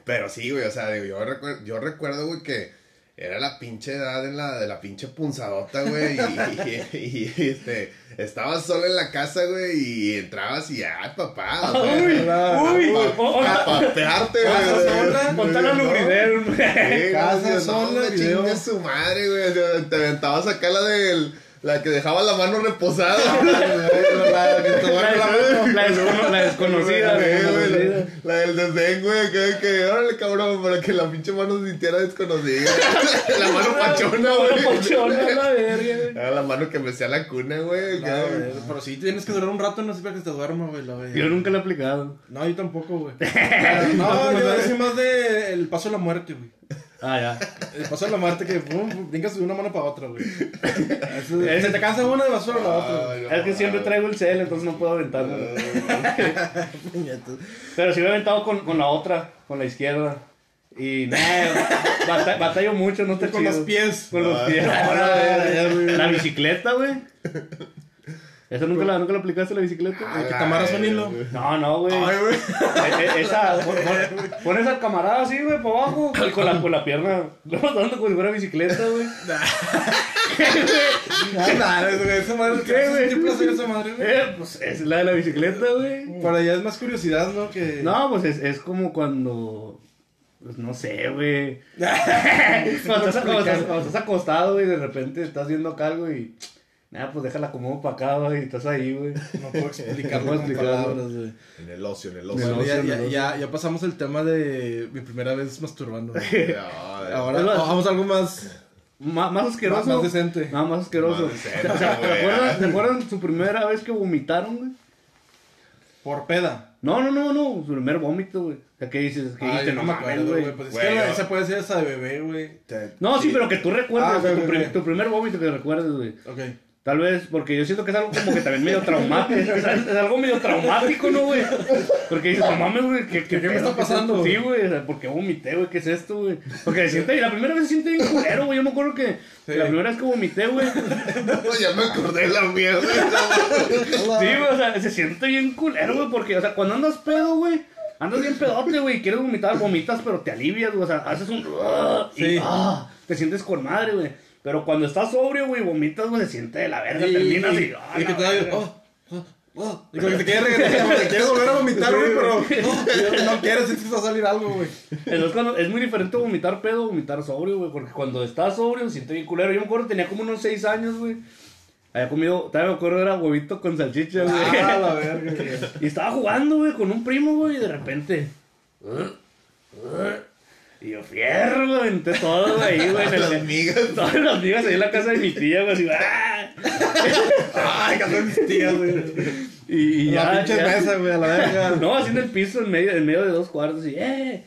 Pero sí, güey, o sea, digo, yo, recuerdo, yo recuerdo, güey, que era la pinche edad en la, de la pinche punzadota, güey, y, y- y, este, estabas solo en la casa, güey, y entrabas y, ah, papá, o sea, Uy, Hola. uy, pa- oh, oh, pa- papearte, güey. sola, Montana No, Lubridero, güey. Casa sola, chingue su madre, güey, te aventabas acá la del, la que dejaba la mano reposada, La la. La, la desconocida, la güey, la, la del desdén, güey, que, que, órale, cabrón, para que la pinche mano se sintiera desconocida. la mano pachona, La güey. pachona, la verga, güey. La mano que me hacía la cuna, güey. No, güey, Pero sí tienes que durar un rato, no sé para que te duerma, güey. la verga. Yo nunca lo he aplicado. No, yo tampoco, güey. No, yo decía más de el paso a la muerte, güey. Ah, ya. A la muerte que pum, brincas de una mano para otra, güey. Eso- Se te cansa una de basura a la otra. Ay, no, Es que siempre traigo el cel, entonces no puedo aventarlo. Pero sí me he aventado con, con la otra, con la izquierda. Y nada, bata- batallo mucho, no está Con chido. los pies. Con los Ah. pies. La bicicleta, güey. ¿Esa nunca la, nunca la aplicaste la bicicleta? que te amarras un hilo. No, no, güey. Ay, güey. E- e- Esa, pon- al camarada así, güey, para abajo, y con la, con la pierna, luego dando como si fuera bicicleta, güey. Nada, güey. Esa madre, ¿Qué, güey? ¿Qué placer esa madre, güey? Eh, pues es la de la bicicleta, güey. Para allá es más curiosidad, ¿no? Que. No, pues es, es como cuando. Pues no sé, güey. cuando, estás, cuando estás- cuando estás acostado, güey, de repente estás viendo acá algo y. Nada, pues déjala como para acá, güey, y estás ahí, güey. No puedo explicarlo con palabras, güey. En el ocio, en el ocio. Bueno, ya, ya, ya, ya pasamos el tema de mi primera vez masturbando. güey. Ahora más- vamos a algo más, Má- más asqueroso. más, más decente. Nada más asqueroso. Más decente, O sea, ¿te acuerdas, ¿Te acuerdas su primera vez que vomitaron, güey? Por peda. No, no, no, no, su primer vómito, güey. O sea, ¿qué dices? ¿Qué Ay, dijiste? no No me acuerdo, güey. Pues es Güey, que la- yo- esa puede ser hasta de bebé, güey. No, sí, pero que tú recuerdes, Ah, o sea, ok, tu, ok, prim- ok. tu primer vómito que recuerdes, güey. Ok. Tal vez, porque yo siento que es algo como que también medio traumático. Es, es algo medio traumático, ¿no, güey? Porque dices, no mames, güey, ¿qué, qué, ¿Qué me está pasando? Sí, güey, o sea, ¿por qué vomité, güey? ¿Qué es esto, güey? Porque se siente, la primera vez se siente bien culero, güey. Yo me acuerdo que Sí. la primera vez que vomité, güey. No, ya me acordé de la güey. Sí, güey, o sea, se siente bien culero, güey, porque, o sea, cuando andas pedo, güey, andas bien pedote, güey, quieres vomitar, vomitas, pero te alivias, güey, o sea, haces un... y, Sí. ah, te sientes con madre, güey. Pero cuando estás sobrio, güey, vomitas, güey, se siente de la verga, terminas y... ah, y que verga. Oh, oh, oh. Y como que te quieres regresar, como que quieres volver a vomitar, güey, pero oh, no quieres, es que va a salir algo, güey. Entonces, cuando, es muy diferente vomitar pedo vomitar sobrio, güey, porque cuando estás sobrio se siente bien culero. Yo me acuerdo, tenía como unos 6 años, güey. Había comido, todavía me acuerdo, era huevito con salchicha, güey. Ah, la verga, güey. Y estaba jugando, güey, con un primo, güey, y de repente. Y yo, fierro, güey, aventé todo ahí, güey. el- Las migas. Todas las migas ahí en la casa de mi tía, güey, así, ¡ah! Ay, que son mis tías, güey. Y, y ya. La pinche ya- mesa, güey, a la verga. No, así en el piso, en medio, en medio de dos cuartos, y, ¡eh!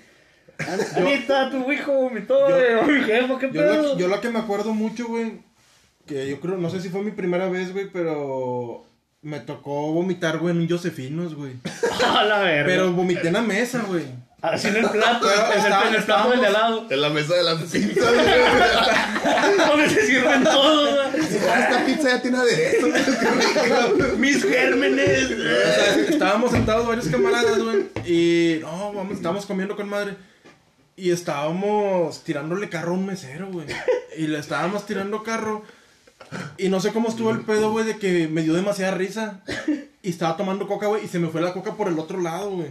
Anita, tu hijo vomitó, güey, mi jefa, ¿qué Yo pedo? lo, yo lo que me acuerdo mucho, güey, que yo creo, no sé si fue mi primera vez, güey, pero me tocó vomitar, güey, en un Josefinos, güey. A la verga. Pero vomité en la mesa, güey. Así en el plato, Pero en el, en el plato del de al lado. En la mesa de las pizzas. Donde se sirven todos, güey. Esta pizza ya tiene aderezo. Mis gérmenes. Estábamos sentados varios camaradas, güey, y no, vamos, estábamos comiendo con madre. Y estábamos tirándole carro a un mesero, güey. Y le estábamos tirando carro. Y no sé cómo estuvo el pedo, güey, de que me dio demasiada risa. Y estaba tomando coca, güey, y se me fue la coca por el otro lado, güey.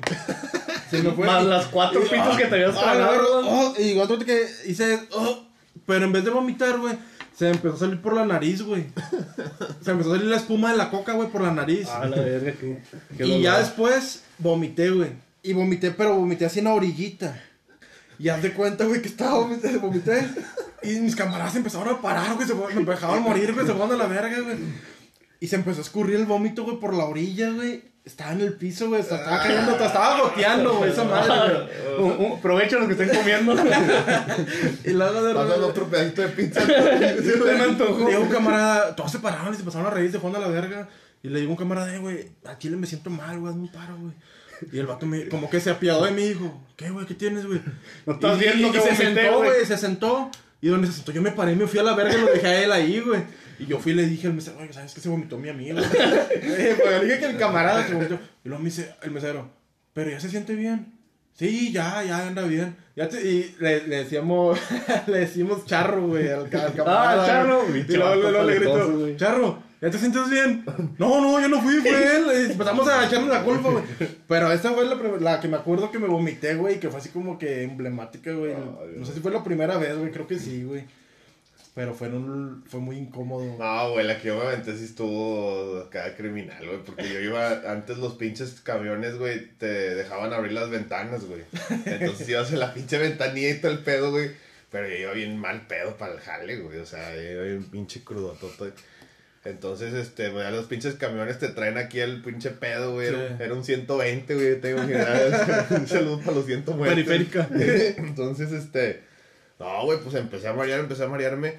Se me fue. Más y- las cuatro y- pitos que te habías ah, tragado, oh, y otro que hice. oh, pero en vez de vomitar, güey, se me empezó a salir por la nariz, güey. Se me empezó a salir la espuma de la coca, güey, por la nariz. A la verga, qué. qué y ya después vomité, güey. Y vomité, pero vomité así en la orillita. Y haz de cuenta, güey, que estaba vomité, vomité. Y mis camaradas se empezaron a parar, güey. Se me dejaban morir, güey. Se fueron a la verga, güey. Y se empezó a escurrir el vómito, güey, por la orilla, güey. Estaba en el piso, güey. Estaba, cayendo, estaba goteando, güey, esa madre, güey. Un- un- Provecho los que estén comiendo. Y luego de repente. otro pedacito de pizza. Se me antojó. Un camarada, todos se pararon y se pasaron a reír, se fueron a la verga. Y le digo a un camarada, eh, güey, a Chile me siento mal, güey, hazme un paro, güey. Y el vato me, como que se apiadó de mí y dijo, ¿qué, güey, qué tienes, güey? No estás Y- viendo y, que y se sentó, güey. se sentó. Y donde se sentó, yo me paré me fui a la verga y lo dejé a él ahí, güey. Y yo fui y le dije al mesero, güey, ¿sabes qué se vomitó mi amigo? Le dije que el camarada se vomitó. Y luego me dice el mesero, ¿pero ya se siente bien? Sí, ya, ya anda bien. Ya te- y le, le decíamos, le decimos charro, güey, al, al camarada. Ah, charro. Y luego, le grito, charro, ¿ya te sientes bien? No, no, yo no fui, fue él. Empezamos a echarle la culpa, güey. Pero esa fue la, la que me acuerdo que me vomité, güey, que fue así como que emblemática, güey. No sé si fue la primera vez, güey, creo que sí, güey. Pero fue, un- fue muy incómodo. No, güey, la que yo me aventé sí estuvo acá criminal, güey. Porque yo iba, antes los pinches camiones, güey, te dejaban abrir las ventanas, güey. Entonces ibas en la pinche ventanilla y todo el pedo, güey. Pero yo iba bien mal pedo para el jale, güey. O sea, yo iba bien pinche crudototo. Entonces, este, güey, a los pinches camiones te traen aquí el pinche pedo, güey. Era, Sí. era un 120, güey, te imaginas. un saludo para los 120. Periférica. Entonces, este, no, güey, pues empecé a marear, empecé a marearme.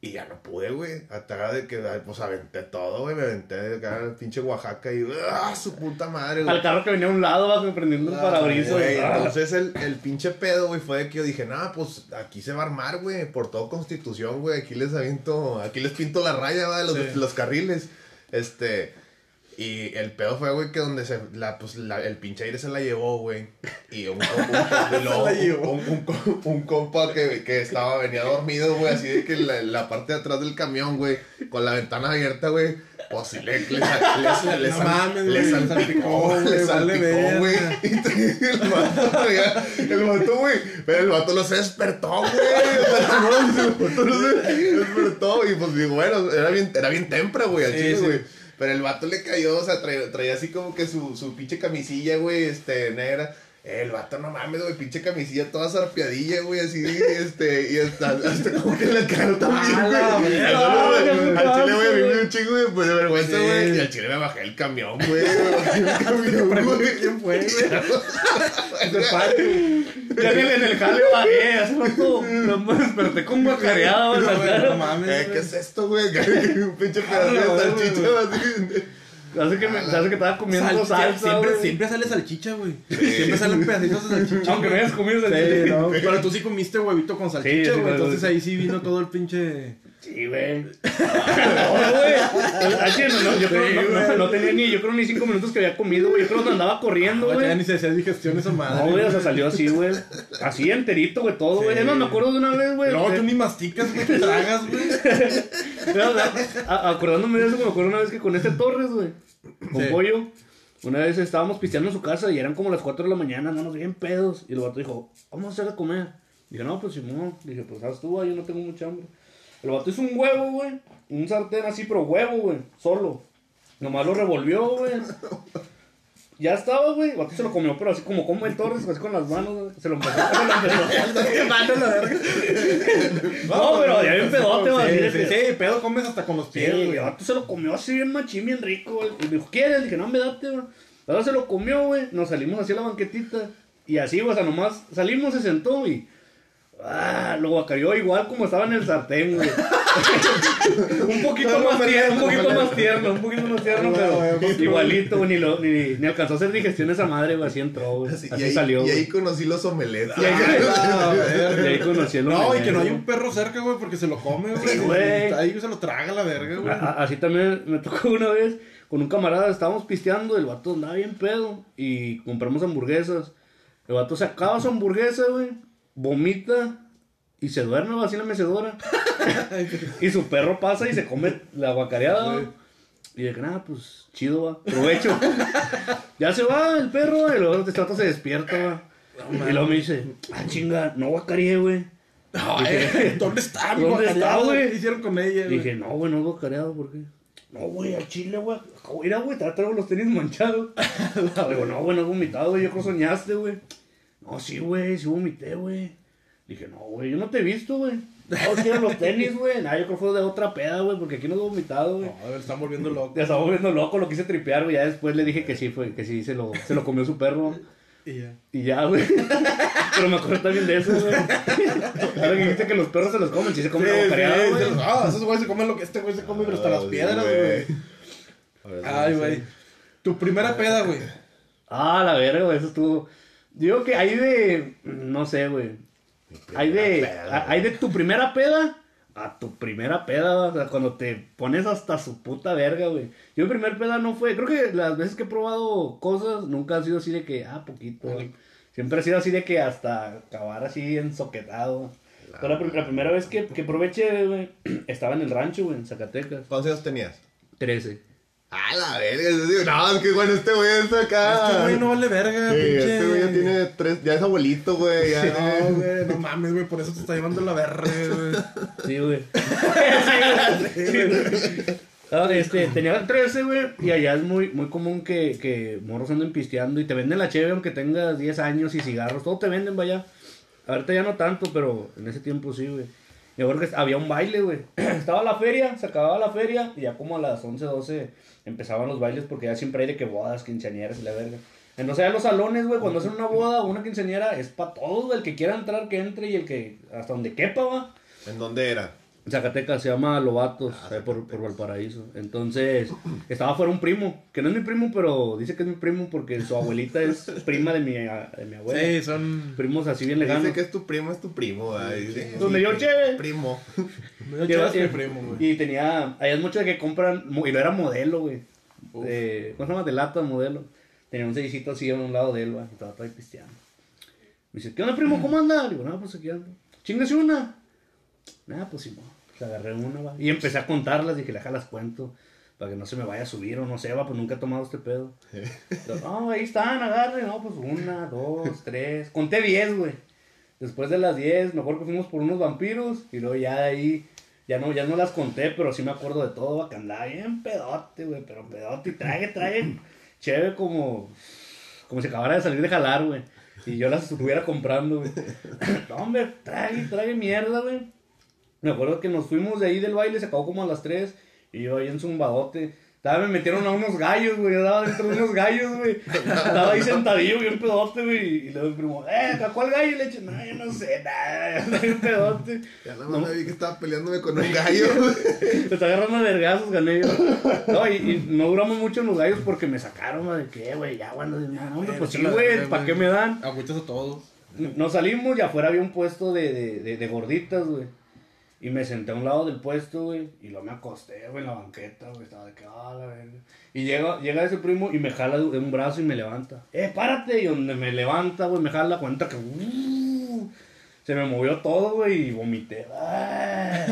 Y ya no pude, güey. Hasta de que, pues aventé todo, güey. Me aventé de acá al pinche Oaxaca y, ¡ah, su puta madre, güey! Al carro que venía a un lado, va prendiendo el parabrisas. Güey, Ah. entonces el, el pinche pedo, güey, fue de que yo dije, nah, pues aquí se va a armar, güey, por todo constitución, güey, aquí les aviento, aquí les pinto la raya, va, de los, Sí. los carriles, este, y el pedo fue, güey, que donde se, la, pues, la, el pinche aire se la llevó, güey, y un, un, un, compa que, que estaba, venía dormido, güey, así de que la, la parte de atrás del camión, güey, con la ventana abierta, güey, Pues sí, le, le, le, le, No mames, le salpicó, le salpicó, güey. El vato, el vato, güey, pero el vato no se despertó, güey. El vato no se despertó. Y pues digo, bueno, era bien, era bien tempra, güey, al chile, güey. Pero el vato le cayó, o sea, traía, traía así como que su, su pinche camisilla, güey, este, negra. El vato, no mames, güey, pinche camisilla toda zarpeadilla, güey, así, este, y hasta, hasta como que en la cara también, güey. Al chile, güey, güey, güey. dio un chingo de, pues, de vergüenza, güey. Y al chile me bajé el camión, güey. Me bajé el camión, güey. ¿Quién fue, güey? Ya el, en el jale bajé, hace rato no me desperté con guacareado la No, mames, güey. ¿Qué es esto, güey? Un pinche pedazo de salchicha, güey. así. Hace que, me, hace que estaba comiendo Sal- salsa, siempre, güey. siempre sale salchicha, güey. Siempre salen pedacitos de salchicha. Aunque no hayas comido Sí, salchicha. no. Pero tú sí comiste huevito con salchicha, sí, güey. Entonces sí. ahí sí vino todo el pinche. Sí, güey. No, güey. Chile, no, no, yo creo, Sí, no, no, no tenía ni, yo creo ni cinco minutos que había comido, güey. Yo creo que andaba corriendo, Ya güey. ni se hacía digestión esa madre. No, güey, o sea, salió así, güey. Así enterito, güey, todo, güey. Sí. Más, me acuerdo de una vez, güey. Eh, tú ni masticas, güey, te tragas, güey. A- acordándome de eso, me acuerdo una vez que con este Torres, güey, con Sí. pollo, una vez estábamos pisteando en su casa y eran como las 4 de la mañana, no nos bien pedos. Y el vato dijo, vamos a hacer de comer. Dije, no, pues Simón. Dije, pues haz tú, güey, yo no tengo mucha hambre. El vato hizo un huevo, güey. Un sartén así, pero huevo, güey, solo. Nomás lo revolvió, güey. Ya estaba, güey. El vato se lo comió, pero así como come el Torres, así con las manos, güey. Se lo empezó, lo empezó. No, pero ya bien pedote, güey. Sí, pedo comes hasta con los pies, el güey. vato se lo comió así bien machín, bien rico, güey. Y me dijo, ¿quieres? Le dije, no, me date, güey. Ahora se lo comió, güey. Nos salimos así a la banquetita. Y así, güey, o sea, nomás salimos, se sentó y. Ah, lo guacarió igual como estaba en el sartén, güey. un poquito más tierno, un poquito más tierno, un poquito más tierno, pero igualito, ni, lo- ni, ni alcanzó a hacer digestión esa madre, güey, así entró, güey. Así, y ahí, salió, Y güey. ahí conocí los omelettes. Y ahí, Ah, y ahí conocí el No, y que no hay un perro cerca, güey, porque se lo come, güey. Sí, güey. Ahí se lo traga la verga, güey. A- a- Así también me tocó una vez con un camarada, estábamos pisteando, el vato andaba bien pedo y compramos hamburguesas. El vato se acaba su hamburguesa, güey, vomita y se duerme así en la mecedora. y su perro pasa y se come la guacareada. Y de que nada, pues chido, va. Provecho. ya se va el perro y luego este vato se despierta, va. y luego me dice, ah, chinga, no guacareé, güey. No, eh, ¿Dónde está, mi ¿Dónde está, güey? ¿Qué hicieron con ella, güey? Dije, no, güey, no guacareado, ¿por qué? No, güey, al chile, güey. Mira, güey, te traigo los tenis manchados. Digo, no, güey, no he vomitado, güey. Yo creo que soñaste, güey. No, sí, güey, sí vomité, güey. Dije, no, güey, yo no te he visto, güey. No, si eran los tenis, güey. Nah, yo creo que fue de otra peda, güey, porque aquí no he vomitado, güey. No, a ver, están volviendo loco. Ya estaba volviendo loco, lo quise tripear, güey. Ya después le dije que sí, fue, que sí, se lo, se lo comió su perro. Y ya. Y ya, güey. Pero me acuerdo también de eso, güey. Ahora que dijiste que los perros se los comen, sí se comen la guacareada, sí, güey. sí, Ah, esos güeyes se comen lo que este güey se come, pero hasta las sí, piedras, güey. Ay, güey. Tu primera peda, güey. Ah, la verga, güey, eso estuvo. Digo que hay de. No sé, güey. Hay de. peda, Hay de tu primera peda a tu primera peda, o sea, cuando te pones hasta su puta verga, güey. Yo mi primer peda no fue. Creo que las veces que he probado cosas nunca han sido así de que, ah, poquito. güey. Siempre ha sido así de que hasta acabar así ensoquetado. Pero la, la primera vez que, que probé chévere, güey, estaba en el rancho, güey, en Zacatecas. ¿Cuántos años tenías? 13. Ah, la verga. No, es que bueno, este güey está acá. Este güey no vale verga, Sí, pinche. este güey ya tiene tres, ya es abuelito, güey. Ya No, güey, no mames, güey, por eso te está llevando la verga, güey. Sí, güey. Sí, güey. Este, tenía 13, güey, y allá es muy, muy común que, que morros anden pisteando y te venden la cheve aunque tengas 10 años y cigarros, todo te venden, vaya. Ahorita ya no tanto, pero en ese tiempo sí, güey. Y acuerdo que había un baile, güey. Estaba la feria, se acababa la feria y ya como a las 11, 12 empezaban los bailes porque ya siempre hay de que bodas, quinceañeras y la verga. Entonces ya los salones, güey, cuando hacen una boda o una quinceañera es para todos, güey. El que quiera entrar, que entre y el que hasta donde quepa, va. ¿En dónde era? Zacatecas se llama Lobatos, ahí por, por Valparaíso. Entonces, estaba fuera un primo, que no es mi primo, pero dice que es mi primo porque su abuelita es prima de mi, de mi abuela. Sí, son. Primos así bien lejanos. Dice que es tu primo, es tu primo. Donde yo cheve. Primo. Me Y, dio y- mi primo, güey. y tenía, allá es mucho de que compran, y lo era modelo, güey. De, ¿Cómo se llama? De lata, modelo. Tenía un sellicito así a un lado de él, güey, y estaba todo ahí pisteando. Me dice, ¿qué onda, primo? ¿Cómo anda? Digo, no, pues aquí ando. Chingase una. Nada, pues sí. Pues agarré una, va. Y empecé a contarlas, dije, las cuento. para que no se me vaya a subir o no se va, pues nunca he tomado este pedo. Entonces, no, ahí están, agarre, no, pues una, dos, tres, conté diez, güey. Después de las diez, mejor que fuimos por unos vampiros y luego ya de ahí, ya no, ya no las conté, pero sí me acuerdo de todo, que andaba bien pedote, güey, pero pedote y trague, trague, chévere como, como si acabara de salir de jalar, güey. Y yo las estuviera comprando, güey. No, hombre, trague, trague mierda, güey. Me acuerdo que nos fuimos de ahí del baile, se acabó como a las 3. Y yo ahí en zumbadote. Estaba, me metieron a unos gallos, güey. Yo estaba dentro de unos gallos, güey. Estaba ahí sentadillo, bien pedote, güey. Y luego mi primo, eh, ¿a cuál gallo? Y le eché, no, yo no sé, nada. Estaba bien pedote. Ya nada más me vi que estaba peleándome con un gallo, güey. Me está agarrando a vergazos, gané yo. No, y, y no duramos mucho en los gallos porque me sacaron, güey. ¿De qué, güey? Ya, bueno, no, hombre, pues sí, güey. ¿Para qué me dan? Agüitas a todos. Nos salimos y afuera había un puesto de, de, de, de gorditas, güey. Y me senté a un lado del puesto, güey. Y luego me acosté, güey, en la banqueta, güey. Estaba de que, ah, la verga. Y llega, llega ese primo y me jala de un brazo y me levanta. ¡Eh, párate! Y donde me levanta, güey, me jala cuenta que. Se me movió todo, güey, y vomité. ¡Ah!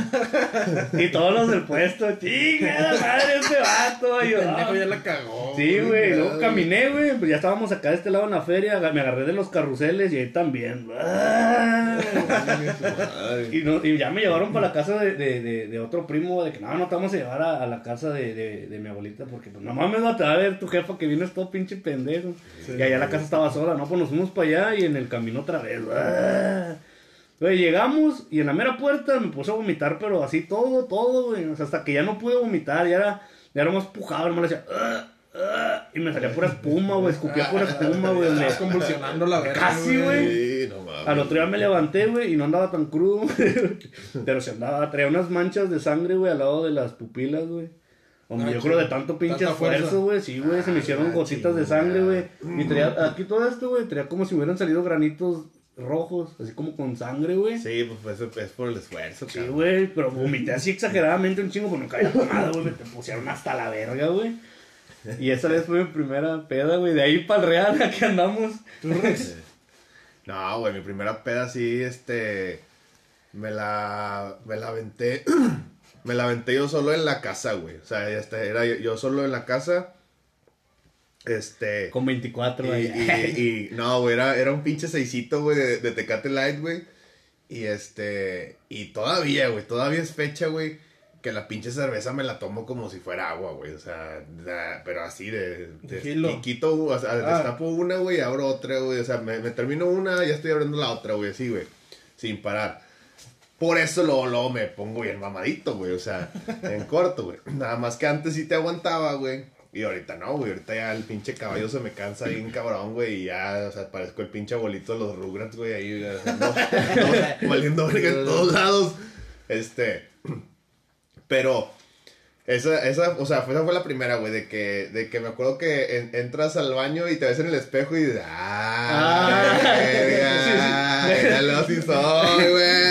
y todos los del puesto, ¡chinga madre este vato! güey! Yo, Pendejo "Ah". ya la cagó. Sí, güey, luego caminé, güey, pues ya estábamos acá de este lado en la feria, me agarré de los carruseles y ahí también. ¡Ah! Y, no- y ya me llevaron para la casa de, de, de, de otro primo, de que no, no te vamos a llevar a, a la casa de, de, de mi abuelita, porque pues no mames, no te va a ver tu jefa que vienes todo pinche pendejo. y allá la casa estaba sola, no, pues nos fuimos para allá y en el camino otra vez. ¡ah! Güey, llegamos y en la mera puerta me puse a vomitar, pero así todo, todo, güey. O sea, hasta que ya no pude vomitar, ya era, ya era más pujado, hermano, decía, "Ah, ah", y me salía pura espuma, güey, escupía pura espuma, güey. me- convulsionando la verga. Casi, güey. No. Al otro día me levanté, güey, y no andaba tan crudo, pero se andaba, traía unas manchas de sangre, güey, al lado de las pupilas, güey. Hombre, yo creo de tanto pinche esfuerzo, güey, sí, güey, se me hicieron Ah, gotitas de sangre, güey. Y traía, aquí todo esto, güey, traía como si hubieran salido granitos rojos, así como con sangre, güey. Sí, pues es, es por el esfuerzo, Sí, güey, pero vomité así exageradamente un chingo, pues nunca había tomado, güey, me te pusieron hasta la verga, güey. Y esa vez fue mi primera peda, güey, de ahí para el real, aquí andamos. No, güey, mi primera peda sí, este. Me la. Me la aventé. me la aventé yo solo en la casa, güey. O sea, ya está, era yo, yo solo en la casa. Este. Con 24, Y, güey. y- y- no, güey, era, era un pinche seisito, güey, de, de Tecate Light, güey. Y este. Y todavía, güey, todavía es fecha, güey. Que la pinche cerveza me la tomo como si fuera agua, güey. O sea, da- pero así de. de quito, o sea, Ah. destapo una, güey, abro otra, güey. O sea, me, me termino una, ya estoy abriendo la otra, güey, así, güey. Sin parar. Por eso luego, luego me pongo bien mamadito, güey. O sea, en corto, güey. Nada más que antes sí te aguantaba, güey. Y ahorita no, güey. Ahorita ya el pinche caballo se me cansa bien cabrón, güey. Y ya, o sea, parezco el pinche abuelito de los Rugrats, güey. Ahí, o sea, no, no, valiendo verga en todos lados. Este. Pero. Esa, esa, o sea, esa fue la primera, güey, de que, de que me acuerdo que en- entras al baño y te ves en el espejo y dices, ¡ah! Ah. verga, Sí, sí. míralo, así soy, güey!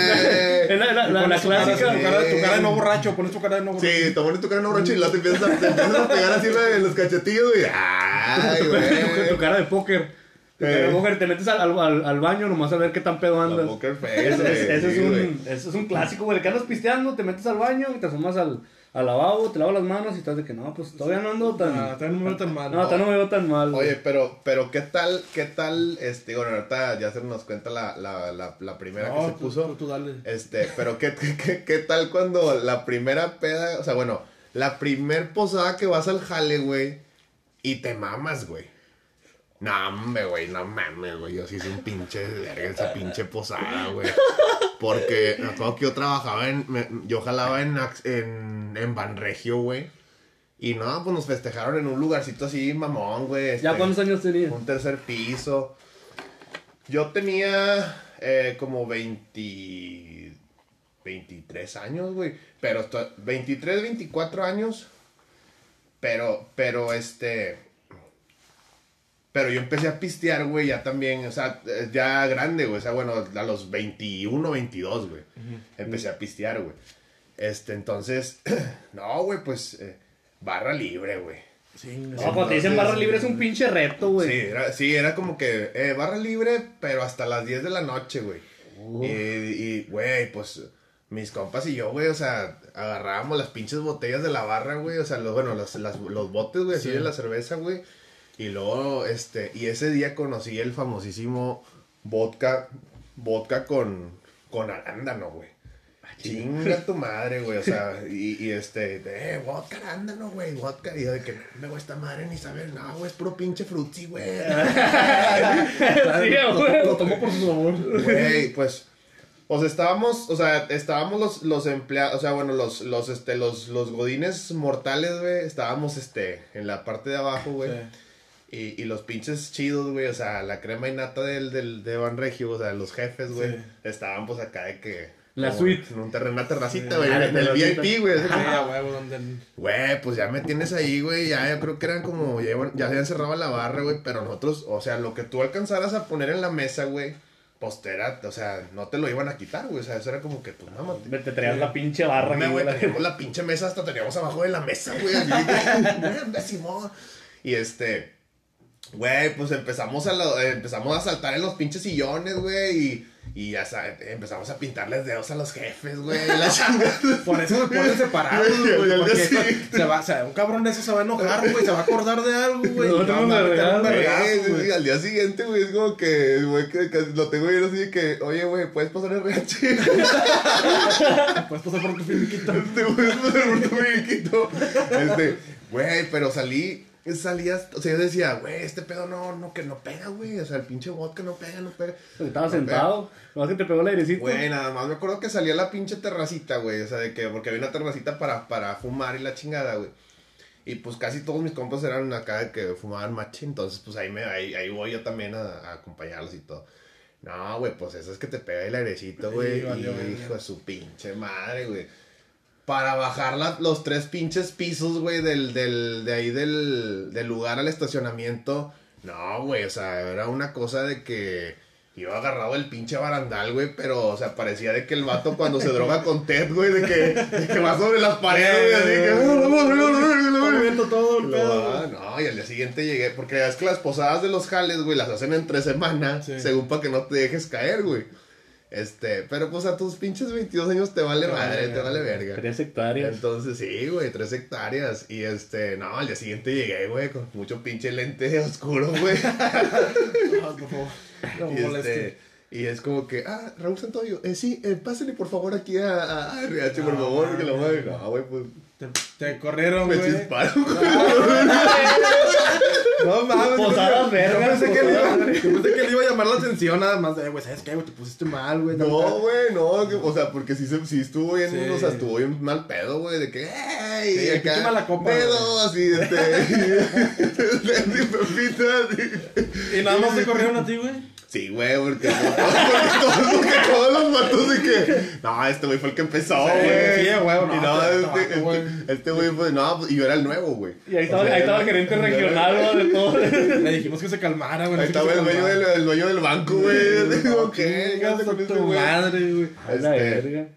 Es la, la, la, la clásica. Tu cara, tu cara de no borracho, pones tu cara de no borracho. Sí, te pones tu cara en un broche y luego te empiezas a, te empiezas a pegar así en los cachetillos, güey. ¡Ay, Tu, tu güey! cara de póker. De Eh. te metes al, al, al baño nomás a ver qué tan pedo La andas. face, güey, es, es, güey. un, ese es un clásico, güey. Que andas pisteando, te metes al baño y te asomas al, al lavabo, te lavas las manos y estás de que no, pues todavía no ando tan. Ah, todavía no me veo tan mal. no, todavía no me veo tan mal. Oye, pero, pero ¿qué tal, qué tal, este, bueno, ahorita ya se nos cuenta la, la, la, la primera que No, se tú- puso. tú- tú dale. Este, pero ¿qué, qué, qué, qué tal cuando la primera peda, o sea, bueno, la primer posada que vas al jale, güey, y te mamas, güey? No, hombre, güey, no mames, güey, yo sí soy un pinche verga esa pinche posada, güey. Porque me acuerdo que yo trabajaba en, me- yo jalaba en, en, en Banregio, güey. Y no, pues nos festejaron en un lugarcito así, mamón, güey. ¿Ya este, cuántos años tenías? un tercer piso. Yo tenía eh, como 20, 23 años, güey. Pero esto- 23, 24 años. Pero, pero este... Pero yo empecé a pistear, güey, ya también, o sea, ya grande, güey. O sea, bueno, a los 21, 22, güey. Empecé a pistear, güey. Este, entonces, no, güey, pues, eh, barra libre, güey. Sí, No, cuando te dicen barra libre es un pinche reto, güey. Sí, era, sí, era como que eh, barra libre, pero hasta las 10 de la noche, güey. Y, y, güey, pues mis compas y yo, güey, o sea, agarrábamos las pinches botellas de la barra, güey, o sea, los, bueno, los, las- los botes, güey, así Sí. de la cerveza, güey. Y luego, este, y ese día conocí el famosísimo vodka, vodka con, con arándano, güey. Chinga tu madre, güey, o sea, y, y este, eh, vodka arándano, güey, vodka. Y yo de que, me güey, esta madre ni sabe, no, güey, es puro pinche frutzi, güey. Sí, lo, lo tomo por su sabor. Güey, pues. O sea, estábamos, o sea, estábamos los, los empleados, o sea, bueno, los, los, este, los, los godines mortales, güey, estábamos, este, en la parte de abajo, güey. Sí. Y, y los pinches chidos, güey, o sea, la crema y nata del, del, de Van Regio, o sea, los jefes, güey, Sí. estaban, pues, acá de que... La como suite. En un terreno, una terracita, Sí. güey, Ah, en la el. VIP, güey. Sí. Güey, pues ya me tienes ahí, güey. Ya yo creo que eran como. Ya, iban- ya se habían cerrado la barra, güey. Pero nosotros, o sea, lo que tú alcanzaras a poner en la mesa, güey. Pues te era, o sea, no te lo iban a quitar, güey. O sea, eso era como que, pues, mamá. Te te traías la pinche barra. Güey, güey. teníamos la pinche mesa hasta teníamos abajo de la mesa, güey. Y este. Güey, pues empezamos a, lo- eh, empezamos a saltar en los pinches sillones, güey. Y, y ya sa- empezamos a pintarles dedos a los jefes, güey. Por eso se ponen separados, Güey, Porque se va, o sea, un cabrón de eso se va a enojar, güey. Se va a acordar de algo, güey. No, sí, güey. sí, al día siguiente, güey, es como que, güey, que, que lo tengo bien así de que, oye, güey, ¿puedes pasar el RH? Puedes pasar por tu finiquito. Te puedes pasar por tu amiguito. Este, güey, pero salí, salías, o sea, yo decía, güey, este pedo no, no, que no pega, güey, o sea, el pinche vodka no pega, no pega. Estaba No sentado. Nomás que te pegó el airecito. Güey, nada más me acuerdo que salía la pinche terracita, güey. O sea, de que, porque había una terracita para, para fumar y la chingada, güey. Y pues casi todos mis compas eran acá de que fumaban machi, entonces pues ahí me, ahí, ahí voy yo también a, a acompañarlos y todo. No, güey, pues eso es que te pega el airecito, güey. Y hijo de su pinche madre, güey. Para bajar la- los tres pinches pisos, güey, del, del, de ahí del, del lugar al estacionamiento. No, güey, o sea, era una cosa de que iba agarrado el pinche barandal, güey, pero, o sea, parecía de que el vato cuando se droga con Ted, güey, de que, de que va sobre las paredes, güey, así que... Todo el pedo, no, y al día siguiente llegué, porque es que las posadas de los jales, güey, las hacen en tres semanas, Sí. según para que no te dejes caer, güey. Este, pero pues a tus pinches 22 años te vale madre, te vale verga. Tres hectáreas. Entonces, sí, güey, tres hectáreas. Y este, no, al día siguiente llegué, güey, con mucho pinche lente oscuro, güey. Ah, por favor. No y, este, y es como que, ah, Raúl Santoyo, eh, sí, eh, pásenle por favor aquí a, a, a RH, por No, favor, que la mames. madre. No, güey, pues Te, te corrieron, me güey. chisparon, güey. No mames. Posadas yo vergas, pensé, que le iba, yo pensé que le iba a llamar la atención nada más de, güey, ¿sabes qué, güey? Te pusiste mal, güey. No, güey, no, que- o sea, porque sí, se, sí estuvo bien, Sí. o sea, estuvo bien mal pedo, güey, de que, ¡ey! Sí, mala copa, Pedo, así, este, así. Y nada más te corrieron a ti, güey. Sí, güey, porque, porque, todos, porque todos los matos de que, no, este güey fue el que empezó, Sí, güey. sí, güey, no, y no, te- este, este, güey. este güey, pues, no, pues, y yo era el nuevo, güey. Y ahí estaba, O sea, ahí estaba el gerente regional, ¿no? de todo. Le dijimos que se calmara, güey. Ahí estaba el dueño, del, el dueño del banco, güey. Digo, ¿qué? ¿Qué a con ese tu güey? madre, güey. La Este, verga.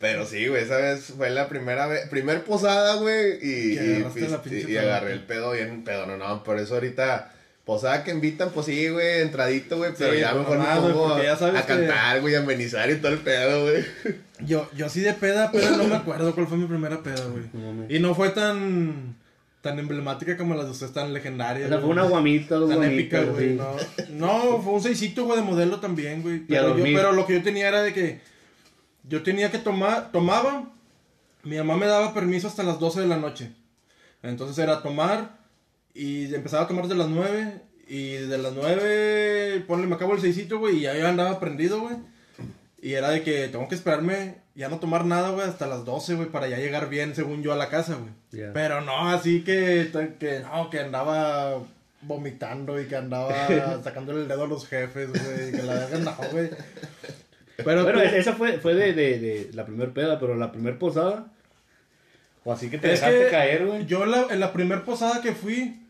Pero sí, güey, esa vez fue la primera vez, primer posada, güey, y, Que y, agarraste la piste- pinche y agarré el pedo bien pedo, no, no, por eso ahorita, posada que invitan, pues sí, güey, entradito, güey, pero Sí, ya pues, mejor me pongo a que- cantar, güey, a amenizar y todo el pedo, güey. Yo, yo sí de peda, pero no me acuerdo cuál fue mi primera peda, güey. No. Y no fue tan tan emblemática como las de ustedes, tan legendarias. O sea, fue una guamita, dos Tan épica, güey. sí. No. no, fue un seisito, güey, de modelo también, güey. Yo, pero lo que yo tenía era de que yo tenía que tomar, tomaba, mi mamá me daba permiso hasta las 12 de la noche. Entonces era tomar y empezaba a tomar de las 9 y de las 9, ponle, me acabo el seisito, güey, y ya yo andaba prendido, güey. Y era de que tengo que esperarme, ya no tomar nada, güey, hasta las 12, güey, para ya llegar bien, según yo, a la casa, güey. Ya. Pero no, así que, que, no, que andaba vomitando y que andaba sacándole el dedo a los jefes, güey, que la verga no, güey. Pero Bueno, tú- esa fue, fue de, de, de la primer peda, pero la primer posada. O así que te es dejaste que caer, güey. yo la- en la primer posada que fui,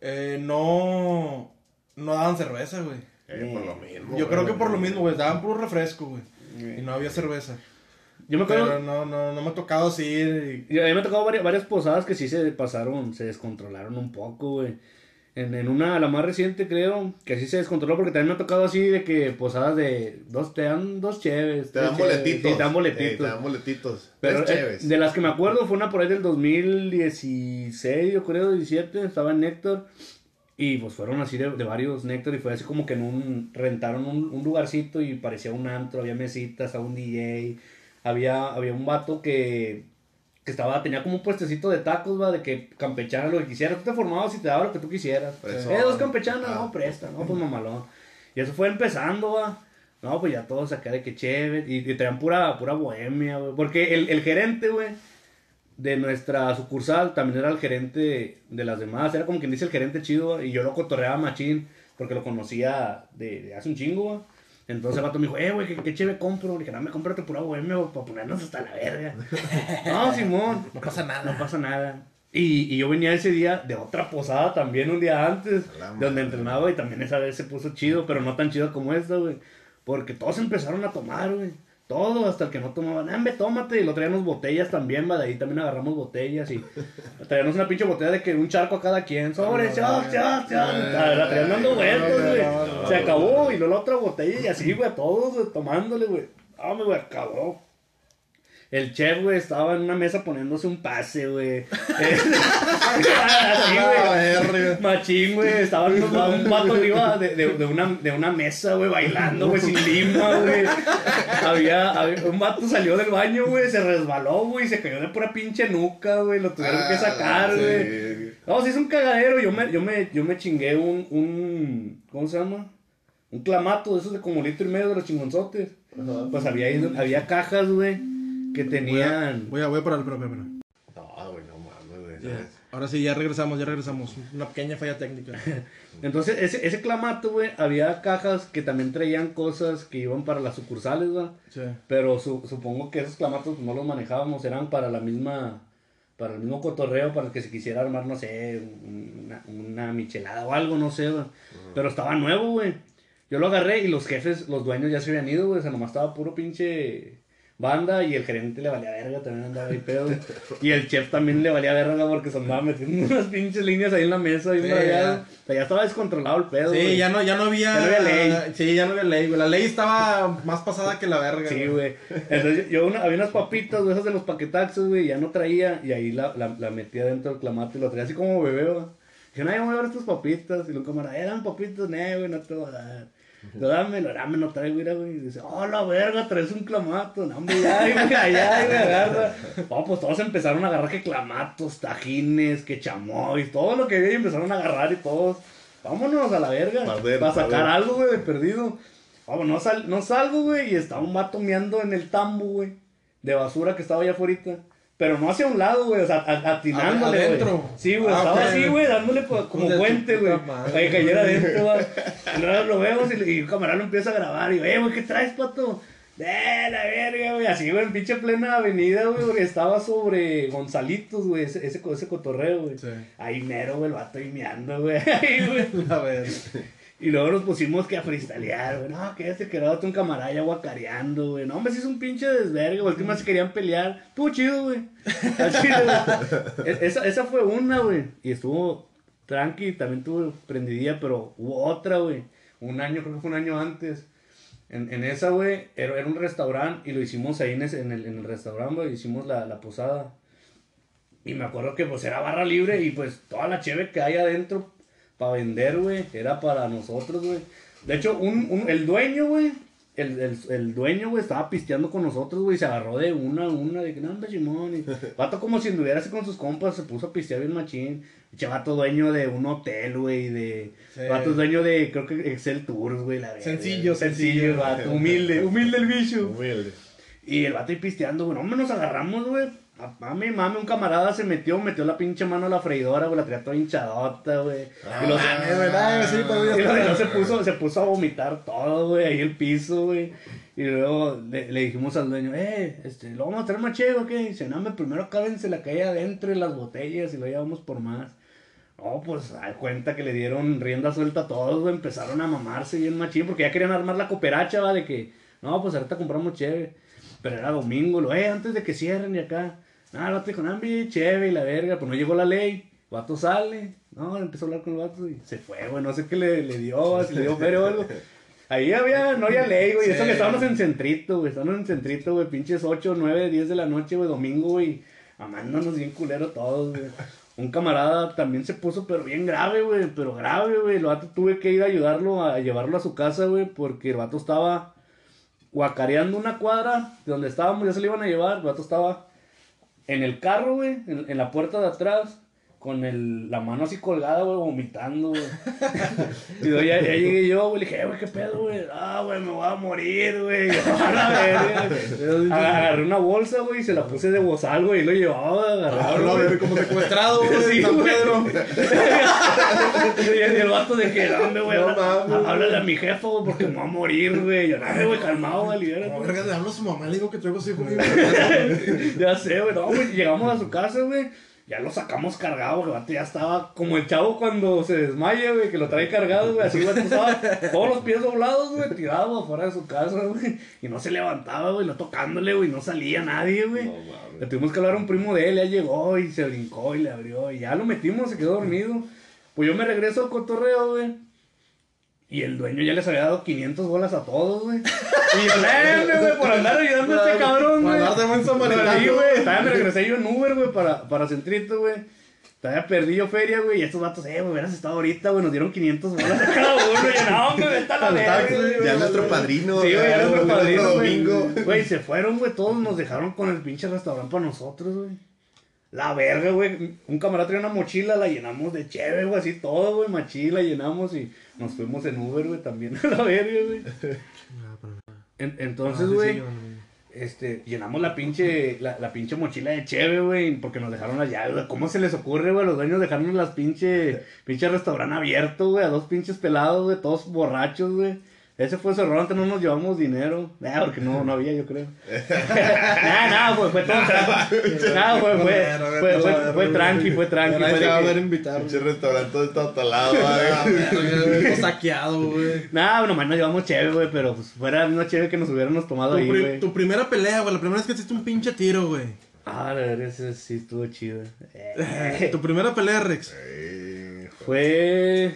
eh, no, no daban cerveza, güey. Eh, por lo mismo. Yo güey. creo que por lo mismo, güey, daban puro refresco, güey. Y no había cerveza. Yo me acuerdo. Pero no, no, no me ha tocado así. y- Y a mí me ha tocado varias, varias posadas que sí se pasaron, se descontrolaron un poco, güey. En, en una, la más reciente creo, que así se descontroló porque también me ha tocado así de que posadas de dos, te dan dos cheves. Te dan boletitos. Sí, te dan Eh, boletitos. te dan boletitos. Pero eh, de las que me acuerdo fue una por ahí del 2016, yo creo, 17, estaba en Néctor. Y pues fueron así de, de varios Néctor y fue así como que en un, rentaron un, un lugarcito y parecía un antro, había mesitas, había un DJ, había, había un vato que, que estaba, tenía como un puestecito de tacos, va, de que campechana lo que quisiera, tú te formabas y te daba lo que tú quisieras. Fresón. Eh, dos campechanas, Ah. no, presta, no, pues mamalón. Y eso fue empezando, va. No, pues ya todos acá de que chévere. Y, y traían pura, pura bohemia, güey. Porque el, el gerente, güey, de nuestra sucursal también era el gerente de las demás. Era como quien dice el gerente chido, Y yo lo cotorreaba machín porque lo conocía de, de hace un chingo, güey. Entonces el vato me dijo, eh, güey, ¿qué, qué chévere compro? Le dije, no, me cómprate pura bohemia, güey, para ponernos hasta la verga. no, Simón. No pasa nada. No pasa nada. Y, y yo venía ese día de otra posada también un día antes, de donde entrenaba y también esa vez se puso chido, pero no tan chido como esta, güey. Porque todos empezaron a tomar, güey. Todo, hasta el que no tomaban. ¡Hambre, tómate! Y lo traíamos botellas también, va. De ahí también agarramos botellas y traíamos una pinche botella de que un charco a cada quien. ¡Sobre, chao, chao, chao! La traían dando vueltas, güey. Se acabó y luego la otra botella y así, güey, a todos, güey, tomándole, güey. ¡Hombre, güey, acabó! El chef, güey, estaba en una mesa poniéndose un pase, güey. Así, güey. Machín, güey. Estaba un, un vato arriba de, de, de una, de una mesa, güey, bailando, güey, sin lima, güey. Había, había- un vato salió del baño, güey, se resbaló, güey, se cayó de pura pinche nuca, güey. Lo tuvieron que sacar, Ah, sí. güey. No, sí es un cagadero. Yo me, yo me, yo me chingué un, un, ¿cómo se llama? Un clamato de esos de como litro y medio de los chingonzotes. Pues había, había cajas, güey, que tenían... Voy a, voy a parar, espera, espera. No, güey, no mames, güey. ¿sabes? Ahora sí, ya regresamos, ya regresamos. Una pequeña falla técnica. Entonces, ese, ese clamato, güey, había cajas que también traían cosas que iban para las sucursales, güey. Sí. Pero su- supongo que esos clamatos no los manejábamos, eran para la misma, para el mismo cotorreo, para el que se quisiera armar, no sé, una, una michelada o algo, no sé, güey. Pero estaba nuevo, güey. Yo lo agarré y los jefes, los dueños ya se habían ido, güey. O sea, nomás estaba puro pinche banda y el gerente le valía verga, también andaba ahí pedo. Y el chef también le valía verga porque se andaba metiendo unas pinches líneas ahí en la mesa y Sí, ya. O sea, ya estaba descontrolado el pedo, Sí, güey. ya no, ya no había. Ya no había ley. Sí, ya no había ley, güey. La ley estaba más pasada que la verga. Sí, güey. Entonces yo una- había unas papitas de esas de los paquetaxos, güey, ya no traía y ahí la, la, la metía dentro del clamato y lo traía así como bebé, güey. Dije, no, yo voy a ver estas papitas. Y luego camarada, eran papitas, no, güey, no te voy a dar. Lo dámelo, dame, no traigo, mira, güey. Y dice, oh, la verga, traes un clamato. No, hombre, ya, güey, allá, güey, agarra. No, pues todos empezaron a agarrar que clamatos, tajines, que chamois, todo lo que había empezaron a agarrar y todos. Vámonos a la verga. Pa' ver, para pa' sacar algo, güey, de perdido. Vamos, no, sal, no salgo, güey, y estaba un vato meando en el tambo, güey, de basura que estaba allá afuera. Pero no hacia un lado, güey, o sea, atinándole, güey. Adentro. Sí, güey, Ah, estaba así, güey, dándole como tu puente, güey. Para que cayera adentro, güey. Luego lo vemos y, y un camarada lo empieza a grabar. Y güey, ¿qué traes, pato? De la verga, güey. Así, güey, en pinche plena avenida, güey, porque estaba sobre Gonzalitos, güey, ese, ese, ese cotorreo, güey. Sí. Ahí mero, güey, el vato ahí meando, güey. Ahí, güey. A ver. Y luego nos pusimos que a freestylear, güey. No, que este quedó un camarada ya guacareando, güey. No, hombre, sí es un pinche desvergue, güey. El más se querían pelear. Estuvo chido, güey. Así, güey. E- Esa, esa fue una, güey. Y estuvo tranqui, también tuvo prendidilla, pero hubo otra, güey. Un año, creo que fue un año antes. En, en esa, güey, era, era un restaurante y lo hicimos ahí en, ese- en, el, en el restaurante, güey. Hicimos la, la posada. Y me acuerdo que pues era barra libre y pues toda la cheve que hay adentro para vender, güey, era para nosotros, güey. De hecho, un, un- el dueño, güey, el, el, el dueño, güey, estaba pisteando con nosotros, güey, y se agarró de una a una, de que no, Simón. Vato como si anduviera así con sus compas, se puso a pistear bien machín. Che, vato dueño de un hotel, güey, de... Sí. Vato dueño de, creo que Excel Tours, güey, la Sencillo, sencillo, sencillo. vato, humilde, humilde el bicho. Humilde. Y el vato ahí pisteando, güey. No, nos agarramos, güey. A- Mami, mami, un camarada se metió, metió la pinche mano a la freidora, güey. La traía toda hinchadota, güey. Ah, y los, Es verdad, sí, todavía y luego- y se puso, se puso a vomitar todo, güey, ahí el piso, güey. Y luego le, le dijimos al dueño, eh, este, ¿lo vamos a traer más chido qué? Y dice, no, hombre, primero acábense la calle adentro de las botellas y lo llevamos por más. No, pues, a cuenta que le dieron rienda suelta a todos, güey. Empezaron a mamarse bien machín porque ya querían armar la cooperacha, va, de que, no, pues ahorita compramos chévere. Pero era domingo, lo, eh, antes de que cierren y acá. No te dijo, no, hombre, chévere y la verga, pues no llegó la ley. El vato sale, no, empezó a hablar con el vato y se fue, güey, no sé qué le, le dio, si le dio feria o algo. Ahí había, no había ley, güey, eso que estábamos en centrito, güey, estábamos en centrito, güey, pinches 8, 9, 10 de la noche, güey, domingo, güey, amándonos bien culero todos, güey. Un camarada también se puso, pero bien grave, güey, pero grave, güey. El vato tuve que ir a ayudarlo a llevarlo a su casa, güey, porque el vato estaba guacareando una cuadra de donde estábamos, ya se le iban a llevar. El vato estaba en el carro, güey, en, en la puerta de atrás, con el, la mano así colgada, güey, vomitando, güey. y luego ya, ya llegué yo, güey, le dije, "Eh, güey, ¿qué pedo, güey? Ah, güey, me voy a morir, güey. Agarré una bolsa, güey, y se la puse de bozal, güey, y lo llevaba, Ah, agarrado, no, güey. güey, como secuestrado, güey, Sí, San güey. Pedro. y el vato de que, ¿dónde, güey? No Habla-. Háblale a mi jefa, güey, porque me va a morir, güey. Yo, no, güey, calmado, güey, libérate. Como verga, le hablo a su mamá, le digo que traigo su hijo mío. Ya sé, güey. No, güey, llegamos a su casa, güey. Ya lo sacamos cargado, güey. Ya estaba como el chavo cuando se desmaya, güey, que lo trae cargado, güey. Así, güey, estaba todos los pies doblados, güey, tirado afuera de su casa, güey. Y no se levantaba, güey, no tocándole, güey, no salía nadie, güey. No. Le tuvimos que hablar a un primo de él, ya llegó y se brincó y le abrió. Y ya lo metimos, se quedó dormido. Pues yo me regreso al cotorreo, güey. Y el dueño ya les había dado 500 bolas a todos, güey. Y yo, "Neme, güey, por andar ayudando a este cabrón, güey. Para dar de buen samaritano. Sí, güey. Todavía me regresé yo en Uber, güey, para, para Centrito, güey. Todavía perdí yo feria, güey. Y estos vatos, eh, güey, hubieras estado ahorita, güey. Nos dieron 500 bolas a cada uno. Y no, hombre, a la verga. Ya nuestro padrino. Sí, güey, ya nuestro padrino, domingo. Güey, se fueron, güey, todos nos dejaron con el pinche restaurante para nosotros, güey. La verga, güey. Un camarada traía una mochila, la llenamos de chévere, güey, así todo, güey, machila, llenamos y nos fuimos en Uber, güey, también a la verga, güey. En- entonces, güey, este, llenamos la pinche, la, la pinche mochila de cheve, güey, porque nos dejaron las llaves, güey. ¿Cómo se les ocurre, güey, a los dueños dejarnos las pinche, pinche restaurante abierto, güey, a dos pinches pelados, güey, todos borrachos, güey? Ese fue su error, antes no nos llevamos dinero. Nah, porque no, no había, yo creo. nah, nah, fue, fue todo tranqui. Nah, fue, fue, fue, fue, fue tranqui, fue tranqui. Nadie se va a ver invitar. Pinche restaurante todo tatalado, Ah, güey. saqueado, güey. Nah, nomás nos llevamos chévere, güey, pero pues fuera misma chévere que nos hubiéramos tomado Tu, ahí, güey. tu primera pelea, güey, la primera vez que hiciste un pinche tiro, güey. Ah, la verdad, ese sí estuvo chido. Tu primera pelea, Rex. Eh, Fue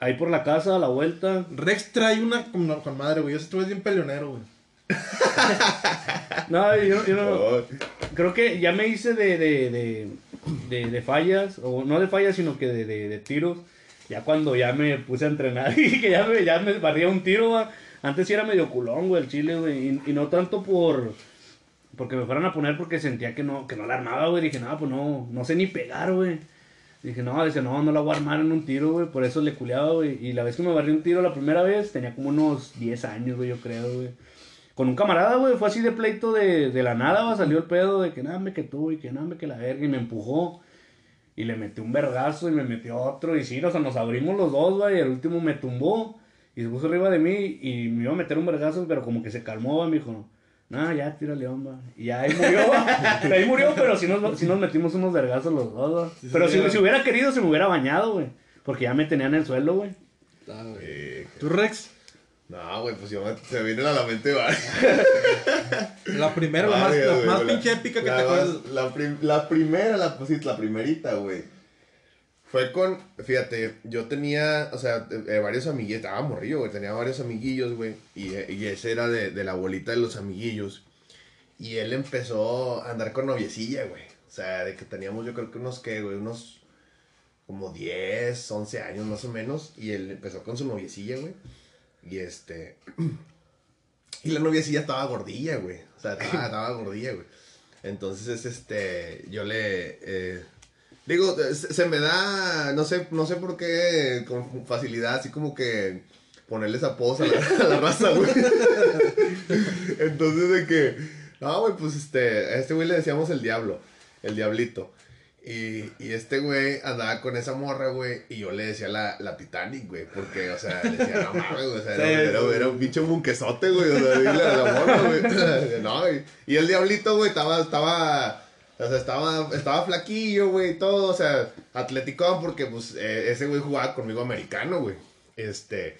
ahí por la casa, a la vuelta. Rex trae una con, con madre, güey. Ese estuvo bien peleonero, güey. No, yo, yo no. oh, Creo que ya me hice de, de, de, de, de fallas, o no de fallas, sino que de, de, de tiros. Ya cuando ya me puse a entrenar y que ya me, ya me barría un tiro, va. Antes sí era medio culón, güey, el chile, güey. Y, y no tanto por. Porque me fueran a poner porque sentía que no, que no la armaba, güey. Dije, no, pues no, no sé ni pegar, güey. Dije, no, dice, no, no la voy a armar en un tiro, güey. Por eso le culeaba, güey. Y la vez que me barrí un tiro la primera vez, tenía como unos 10 años, güey, yo creo, güey. Con un camarada, güey, fue así de pleito de, de la nada, va, salió el pedo de que nada, me que tú y que nada, me que la verga, y me empujó. Y le metí un vergazo y me metió otro, y sí, o sea, nos abrimos los dos, güey, y el último me tumbó y se puso arriba de mí y me iba a meter un vergazo, pero como que se calmó, va, me dijo, no, ya, tírale, hombre. Y ya ahí murió, ahí murió, pero sí nos, sí nos metimos unos vergazos los dos, va. Pero si, si hubiera querido, se me hubiera bañado, güey, porque ya me tenían en el suelo, güey. eh, ¿Tú, Rex? No, güey, pues yo me, se me viene a la mente, güey. La primera, la más, Varias, la güey, más pinche épica que la te acuerdas. La, prim- la primera, la, pues, sí, la primerita, güey. Fue con, fíjate, yo tenía, o sea, eh, varios amiguillos, estaba morrillo, güey, tenía varios amiguillos, güey, y, eh, y ese era de, de la abuelita de los amiguillos. Y él empezó a andar con noviecilla, güey. O sea, de que teníamos, yo creo que unos, que, güey, unos como 10, 11 años más o menos. Y él empezó con su noviecilla, güey. Y este... Y la noviecilla estaba gordilla, güey. O sea, estaba, gordilla, güey. Entonces, es este, yo le... eh, digo, se, me da, no sé, no sé por qué, con facilidad, así como que ponerles apodos a la, a la raza, güey. Entonces, de que, no, güey, pues este, a este güey le decíamos el diablo, el diablito. Y, y este güey andaba con esa morra, güey, y yo le decía la, la Titanic, güey, porque, o sea, le decía, no mames, güey, o sea, era, Sí, era- sí. era un pinche bunquesote, güey, o sea, dile a la morra, güey. No, y, y el diablito, güey, estaba, estaba, o sea, estaba, estaba flaquillo, güey, todo, o sea, atleticón, porque, pues, eh, ese güey jugaba conmigo americano, güey, este,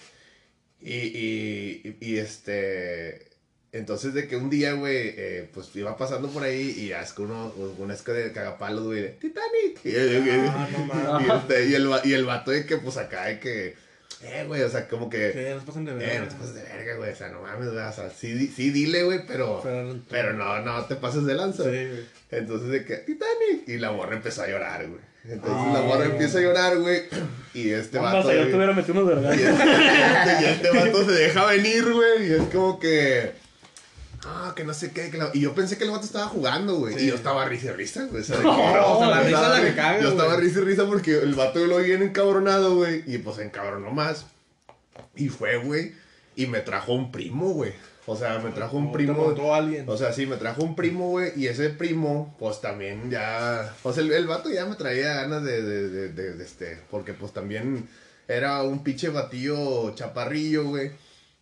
y, y, y, este, Entonces, de que un día, güey, eh, pues iba pasando por ahí y es que uno, una es que de cagapalos, güey, de Titanic. Y, Ah, no y este, y el, y el vato de que, pues acá, de que, eh, güey, o sea, como que, Que nos pasan de eh, ver. no te pases de verga, güey, o sea, no mames, güey, o sea, sí, sí dile, güey, pero, Pero- pero no, no te pases de lanza. Sí, güey. Entonces de que, Titanic. Y la morra empezó a llorar, güey. Entonces la morra empieza a llorar, güey. Y este Vamos, vato. yo te hubiera metido unos y, vergazos. este, y este vato se deja venir, güey. Y es como que. Ah, que no sé qué. que la- Y yo pensé que el vato estaba jugando, güey. Sí. Y yo estaba risa y risa, güey. O sea, No, o sea, la risa la que caga, Yo estaba risa y risa porque el vato lo vi bien encabronado, güey. Y pues encabronó más. Y fue, güey. Y me trajo un primo, güey. O sea, me trajo un No, te primo. montó alguien. O sea, sí, me trajo un primo, güey, y ese primo, pues también ya, o sea, el, el vato ya me traía ganas de, de, de, de- de este, porque pues también era un pinche batillo chaparrillo, güey,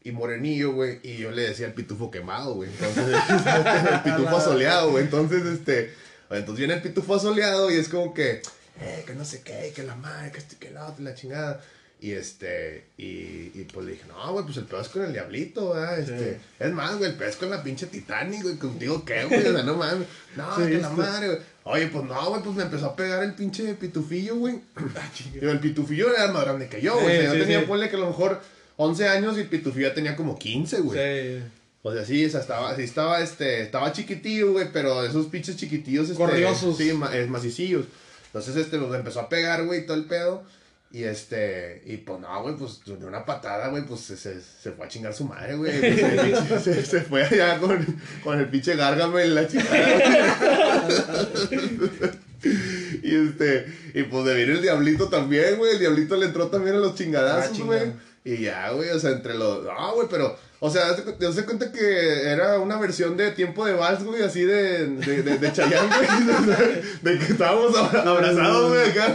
y morenillo, güey, y yo le decía el pitufo quemado, güey, entonces, el pitufo asoleado, güey, entonces, este, entonces viene el pitufo asoleado y es como que, eh, que no sé qué, que la madre, que este, que la otra, la chingada. Y este, y, y pues le dije, no, güey, pues el pedo es con el diablito, ¿verdad? Este, es más, güey, el pedo es con la pinche Titanic, güey, contigo qué, güey, o sea, no mames. No, Sí, que la madre, güey. Oye, pues no, güey, pues me empezó a pegar el pinche pitufillo, güey. Ah, el pitufillo era más grande que yo, güey. Sí, o sea, yo tenía, ponle que a lo mejor 11 años y el pitufillo ya tenía como 15, güey. Sí. O sea, sí, o sea, estaba, sí, estaba, este, estaba chiquitillo, güey, pero esos pinches chiquitillos, este, Corriosos. Sí, ma- eh, macicillos. Entonces, este, nos empezó a pegar, güey, todo el pedo. Y este, y pues no, güey, pues de una patada, güey, pues se, se, se fue a chingar su madre, güey. Pues, se, se fue allá con, con el pinche gárgame en la chingada. y este, y pues de venir el diablito también, güey. El diablito le entró también a los Ah, chingadazos, chinga. güey. Y ya, güey, o sea, entre los. Ah, güey, pero. O sea, te das cuenta que era una versión de tiempo de vals, güey, así de, de, de, de Chayanne, güey. De que estábamos abra- abrazados, güey, acá.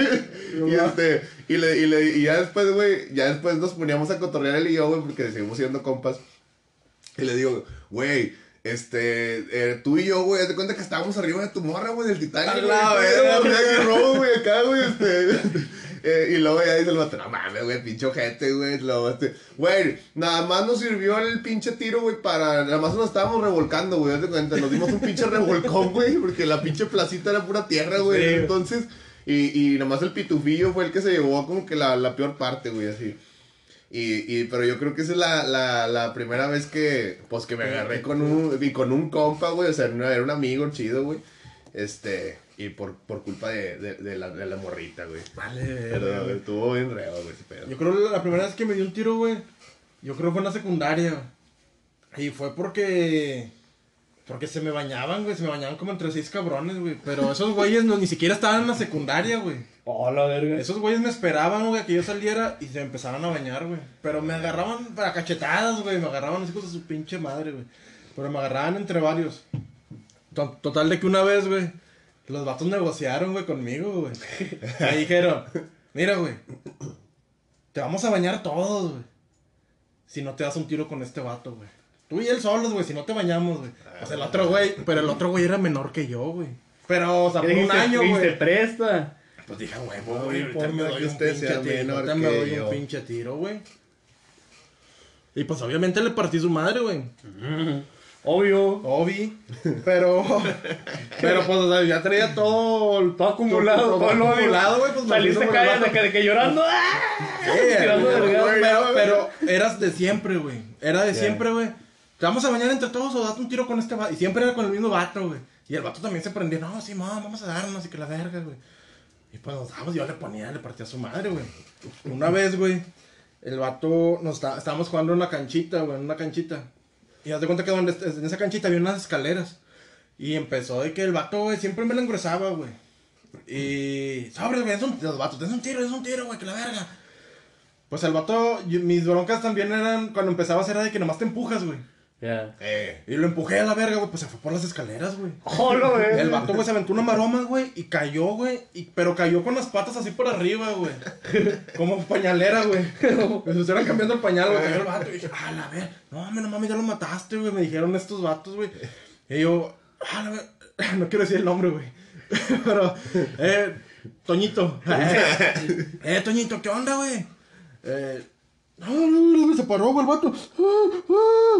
Y este, y, le, y, le, y ya después, güey, ya después nos poníamos a cotorrear él y yo, güey, porque seguimos siendo compas. Y le digo, güey, este, eh, tú y yo, güey, de cuenta que estábamos arriba de tu morra, güey, del Titanic. A güey, la acá, verga. güey, güey, acá, güey, este. Eh, y luego ya dice el vato, no mames, güey, pinche ojete, güey. Luego, este, güey, nada más nos sirvió el pinche tiro, güey, para. Nada más nos estábamos revolcando, güey, cuenta. Nos dimos un pinche revolcón, güey, porque la pinche placita era pura tierra, güey. Sí. Entonces, y, y nada más el pitufillo fue el que se llevó como que la, la peor parte, güey, así. Y, y, pero yo creo que esa es la, la, la primera vez que, pues, que me agarré con un, y con un compa, güey, o sea, era un amigo chido, güey, este, y por, por culpa de, de, de la, de la morrita, güey. Vale, Pero verga. estuvo bien reo, güey, ese pedo. Yo creo que la primera vez que me dio un tiro, güey. Yo creo que fue en la secundaria. Y fue porque. Porque se me bañaban, güey. Se me bañaban como entre seis cabrones, güey. Pero esos güeyes no, ni siquiera estaban en la secundaria, güey. Oh, la verga. Esos güeyes me esperaban, güey, a que yo saliera y se empezaban a bañar, güey. Pero me agarraban para cachetadas, güey. Me agarraban los hijos de su pinche madre, güey. Pero me agarraban entre varios. To- Total de que una vez, güey, los vatos negociaron, güey, conmigo, güey. Me dijeron, mira, güey, te vamos a bañar todos, güey. Si no te das un tiro con este vato, güey. Tú y él solos, güey, si no te bañamos, güey. Pues el otro güey, pero el otro güey era menor que yo, güey. Pero, o sea, ¿Qué por un dijiste? año, ¿Qué güey. Se presta. Pues dije, huevo, güey, ahorita me doy que un usted pinche sea tiro, menor ahorita me doy un pinche tiro, güey. Y pues obviamente le partí su madre, güey. Obvio. Obi. Pero, pero pues, o sea, ya traía todo, Todo acumulado, todo, acumulado, güey. Pues Saliste el de que, de que llorando. ¡ah! Sí, Tirando pero, vergas. pero, pero eras de siempre, güey. Era de siempre, güey. Te vamos a bañar entre todos o date un tiro con este vato. Y siempre era con el mismo vato, güey. Y el vato también se prendía. No, sí, mamá, vamos a darnos y que la verga, güey. Y pues nos damos, yo le ponía, le partía a su madre, güey. Una vez, güey, el vato, nos está, estábamos jugando en una canchita, güey, en una canchita. Y haz de cuenta que donde, en esa canchita había unas escaleras. Y empezó de que el vato, güey, siempre me la engrosaba, güey. Y. Sobre, güey, es un, los vatos, es un tiro, es un tiro, güey, que la verga. Pues el vato, mis broncas también eran, cuando empezabas era de que nomás te empujas, güey. Eh, Y lo empujé a la verga, güey, pues se fue por las escaleras, güey. La verga. El vato, güey, se aventó una maroma, güey, y cayó, güey, y, pero cayó con las patas así por arriba, güey. Como pañalera, güey. Me estuvieron cambiando el pañal, güey, cayó el vato, y dije, ah, la ver, no, mames, no mames, ya lo mataste, güey, me dijeron estos vatos, güey. Y yo, ah, la ver, no quiero decir el nombre, güey. Pero, eh, Toñito. eh, Toñito, ¿qué onda, güey? Eh, se paró, güey, el vato.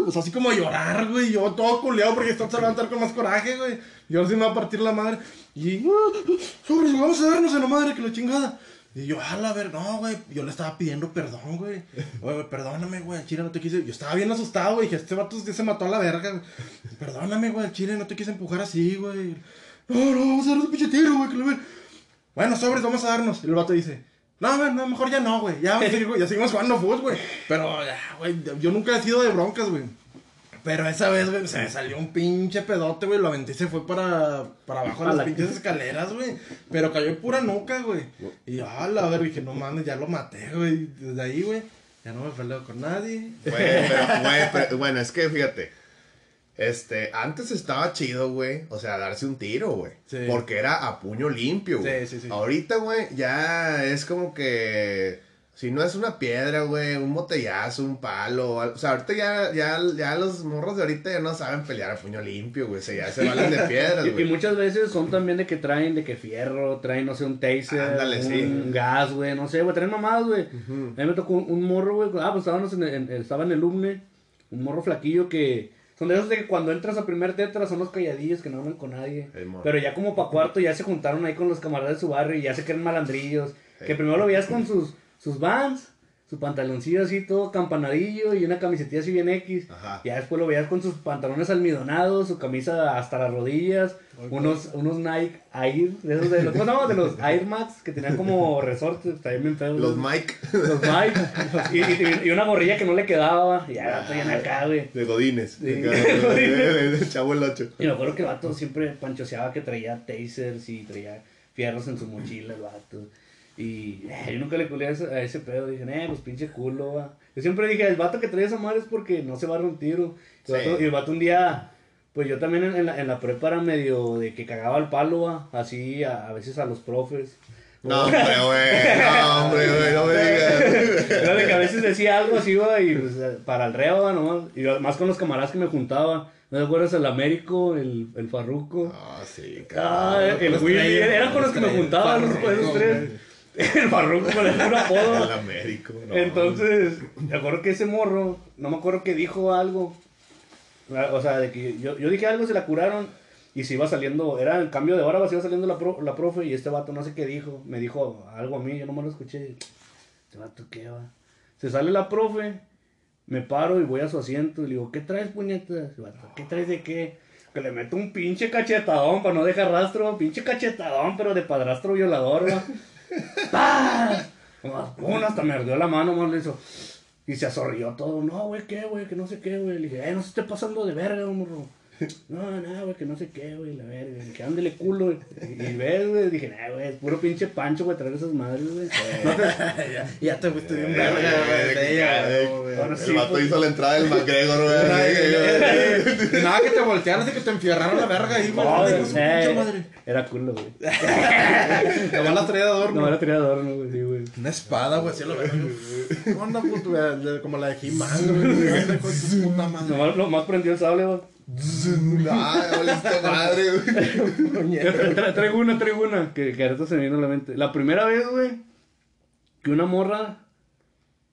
Pues así como a llorar, güey. Yo todo culeado porque va a levantar con más coraje, güey. Y ahora sí me va a partir la madre. Y, ah, sobre, vamos a darnos en la madre, que la chingada. Y yo, a la ver, no, güey. Yo le estaba pidiendo perdón, güey. Oye, perdóname, güey, chile no te quise. Yo estaba bien asustado, güey. Dije, este vato se mató a la verga, güey. Perdóname, güey, chile no te quise empujar así, güey. No, no, vamos a dar un pinche tiro, güey. Bueno, sobres, vamos a darnos. Y el vato dice, no, güey, no, mejor ya no, güey. Ya, ya seguimos jugando fútbol, güey. Pero, ya, güey, yo nunca he sido de broncas, güey. Pero esa vez, güey, se me salió un pinche pedote, güey. Lo aventé y se fue para, para abajo de las la- pinches escaleras, güey. Pero cayó en pura nuca, güey. Y a la ver, dije, no mames, ya lo maté, güey. Desde ahí, güey, ya no me peleo con nadie. Güey, pero, güey, pero, bueno, es que fíjate. Este, antes estaba chido, güey. O sea, darse un tiro, güey. Sí. Porque era a puño limpio, güey. Sí, sí, sí. Ahorita, güey, ya es como que. Si no es una piedra, güey, un botellazo, un palo. al- O sea, ahorita ya, ya, ya los morros de ahorita ya no saben pelear a puño limpio, güey. O sea, ya se valen de piedras, Y, y güey. muchas veces son también de que traen de que fierro, traen, no sé, un taser, Ándale, un sí. gas, güey, no sé, güey, traen mamadas, güey. A mí me tocó un, un morro, güey, ah, pues estábamos en, en- estaba en el UMNE, un morro flaquillo que son de esos de que cuando entras a primer tetra son los calladillos que no hablan con nadie. Pero ya como pa' cuarto ya se juntaron ahí con los camaradas de su barrio y ya se creen malandrillos. Que primero lo veías con sus, sus vans, su pantaloncillo así todo campanadillo y una camisetilla así bien X. Ajá. Ya después lo veías con sus pantalones almidonados, su camisa hasta las rodillas, unos, unos Nike Air, de esos de los, ¿cómo se llama? De los Air Max que tenían como resortes, también bien feos. Los. Mike Los Nike. Y, y- y una gorrilla que no le quedaba. Y ya, estoy en acá, güey. de Godines. Sí. De, Chavo el 8. Y me acuerdo que el vato siempre panchoseaba que traía tasers y traía fierros en su mochila, el vato. Y eh, yo nunca le culé a ese, a ese pedo. Dije, eh, pues pinche culo, va. Yo siempre dije, el vato que trae esa madre es porque no se va a un tiro. Y el, Sí. vato, y el vato un día, pues yo también en, en la, en la prepa era medio de que cagaba el palo, va. Así a, a veces a los profes. No, hombre, güey. No, hombre, güey. No me digas. Era de que a veces decía algo así, va, y pues, eh, para el reo, va, nomás. Y más con los camaradas que me juntaba. ¿No te acuerdas? El Américo, el, el Farruco. Ah, sí, Ah, cabrón. el los Willy, eran con los que me juntaban los esos tres. El Farruko con el puro apodo. El Américo. no. Entonces, me acuerdo que ese morro, no me acuerdo que dijo algo. O sea, de que yo, yo dije algo, se la curaron y se iba saliendo, era el cambio de hora, se iba saliendo la, pro- la profe y este vato no sé qué dijo, me dijo algo a mí, yo no me lo escuché. Este vato, ¿qué va? Se sale la profe, me paro y voy a su asiento y le digo, ¿qué traes, puñetas? Vato, ¿qué traes de qué? Que le meto un pinche cachetadón para no dejar rastro, pinche cachetadón, pero de padrastro violador, ¿va? ¡Pah! Pum, hasta me ardió la mano, hizo. Y se azorrió todo. No, güey, ¿qué, güey? Que no sé qué, güey. Le dije, eh, no se esté pasando de verga, morro. No, no, güey, que no sé qué, güey, la verga. Dije, ándele culo, güey. Y, ves, güey, dije, nah, güey, es puro pinche pancho, güey, traer esas madres, güey. Ya, ya te fuiste bien Eh, verga, eh, güey, de El sí, vato pues. hizo la entrada del McGregor, güey. Nada que te voltearas y que te enfierraran la verga ahí, güey. De. Era culo, güey. Nomás la traía de adorno. No, era traía adorno, güey, sí, güey. Una espada, güey, así la verga. ¿Qué onda, puto? güey? De- Como la de He-Man, güey. Nomás, nomás prendió el sable, güey. Ah, madre, güey. Tra- traigo una, traigo una, que, que ahorita se me vino a la mente. La primera vez, güey, que una morra,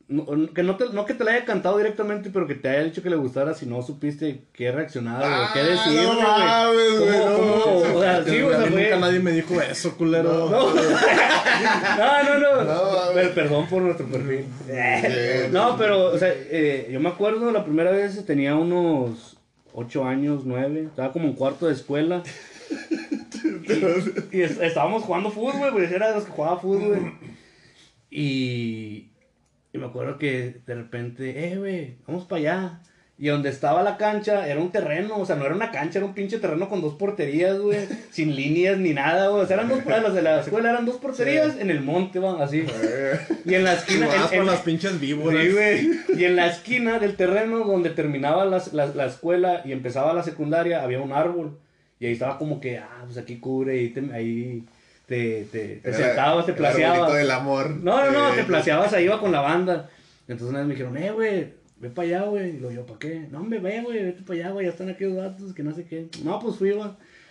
no, que no, te, no que te la haya cantado directamente, pero que te haya dicho que le gustara, si no supiste qué reaccionar o qué Ah, decir, no güey. mames, güey, ¿Cómo- no. cómo? O sea, sí, o sea, güey. nunca nadie me dijo eso, culero. No, no, no. No, mames. Per- perdón por nuestro perfil. No, pero, o sea, eh, yo me acuerdo la primera vez tenía unos 8 años, 9. Estaba como en cuarto de escuela. Y, y es- estábamos jugando fútbol, güey. Era de los que jugaba fútbol. Y, y me acuerdo que de repente, eh, güey, vamos para allá. Y donde estaba la cancha era un terreno, o sea, no era una cancha, era un pinche terreno con dos porterías, güey, sin líneas ni nada, güey. O sea, eran dos, las de la escuela eran dos porterías en el monte, van, así. Y en la esquina, en- en- las pinches víboras. Sí, güey. Y en la esquina del terreno donde terminaba las- la, la escuela y empezaba la secundaria había un árbol. Y ahí estaba como que, ah, pues aquí cubre, ahí te, ahí te, te, te sentabas, te el placeabas. del amor. No, no, no, Eh, te placeabas ahí, iba con la banda. Entonces una vez me dijeron, eh, güey, ve para allá, güey. Y lo yo, ¿para qué? No, hombre, ve, güey, vete para allá, güey, ya están aquí los datos, que no sé qué. No, pues fui, güey.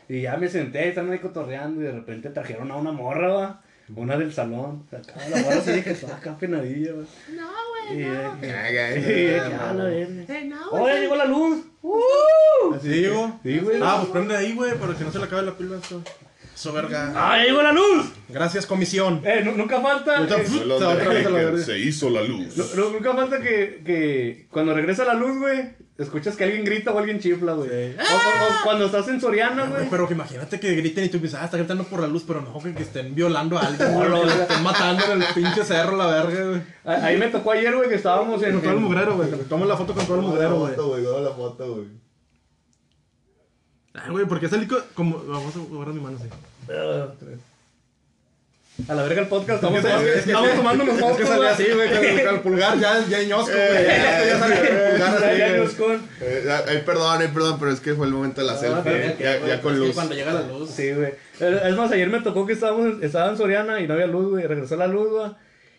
Y ya me senté, estaban ahí cotorreando y de repente trajeron a una morra, va. Una del salón. Acá la morra se dije, acá penadilla, güey. No, güey. Ah, no, ¡Oh, ya llegó la luz! ¡Uh! ¿Sí llegó? Sí, güey. Ah, pues prende ahí, güey, para que no se le acabe la pila. Eso, eso verga. ¡Ah, ya llegó la luz! Gracias, comisión. Eh, nu- nunca falta. Ahorita, eh, se va otra vez a la que verga. se hizo la luz. nu- nu- nunca falta que, que cuando regresa la luz, güey, escuchas que alguien grita o alguien chifla, güey. Sí. O, o- o cuando estás en Soriana, güey. Pero que imagínate que griten y tú piensas, ah, está gritando por la luz, pero no, que, que estén violando a alguien, güey, que lo estén matando en el pinche cerro, la verga, güey. A- Ahí me tocó ayer, güey, que estábamos en. Con todo el en- mugrero, güey. Toma la foto con todo el la mugrero, güey. foto, güey. Toma la foto, güey. Ay, güey, porque salí co- como. Vamos a guardar mi mano así. A la verga el podcast, estamos, Es que- es que- estamos tomando unos Es que salí así, güey, con el, pulgar ya, ya ñosco, güey. Ya, ya salí con el pulgar así, Ya güey. nos con- Eh, ay, perdón, ay, perdón, pero es que fue el momento de la selfie. ya, ya con luz. Cuando llega la luz. Sí, güey. Eh, Es más, ayer me tocó que estábamos en, estaba en Soriana y no había luz, güey. Regresó la luz, güey.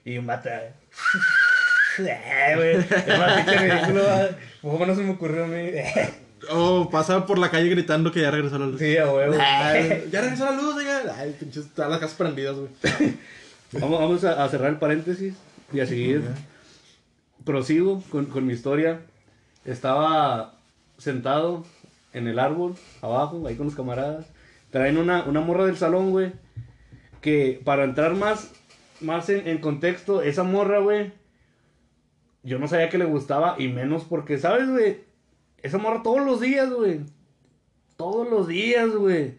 Y un vato. eh, Eh, güey. Es más pinche ridículo, güey. ¿Cómo no se me ocurrió a mí? Oh, pasa por la calle gritando que ya regresó la luz. Sí, a huevo. Ay, ya regresó la luz, oiga. Ay, pinches, todas las casas prendidas, güey. Vamos, vamos a, a cerrar el paréntesis y a seguir. Prosigo con, con mi historia. Estaba sentado en el árbol, abajo, ahí con los camaradas. Traen una, una morra del salón, güey. Que para entrar más, más en, en contexto, esa morra, güey. Yo no sabía que le gustaba y menos porque, ¿sabes, güey? Esa morra todos los días, güey. Todos los días, güey.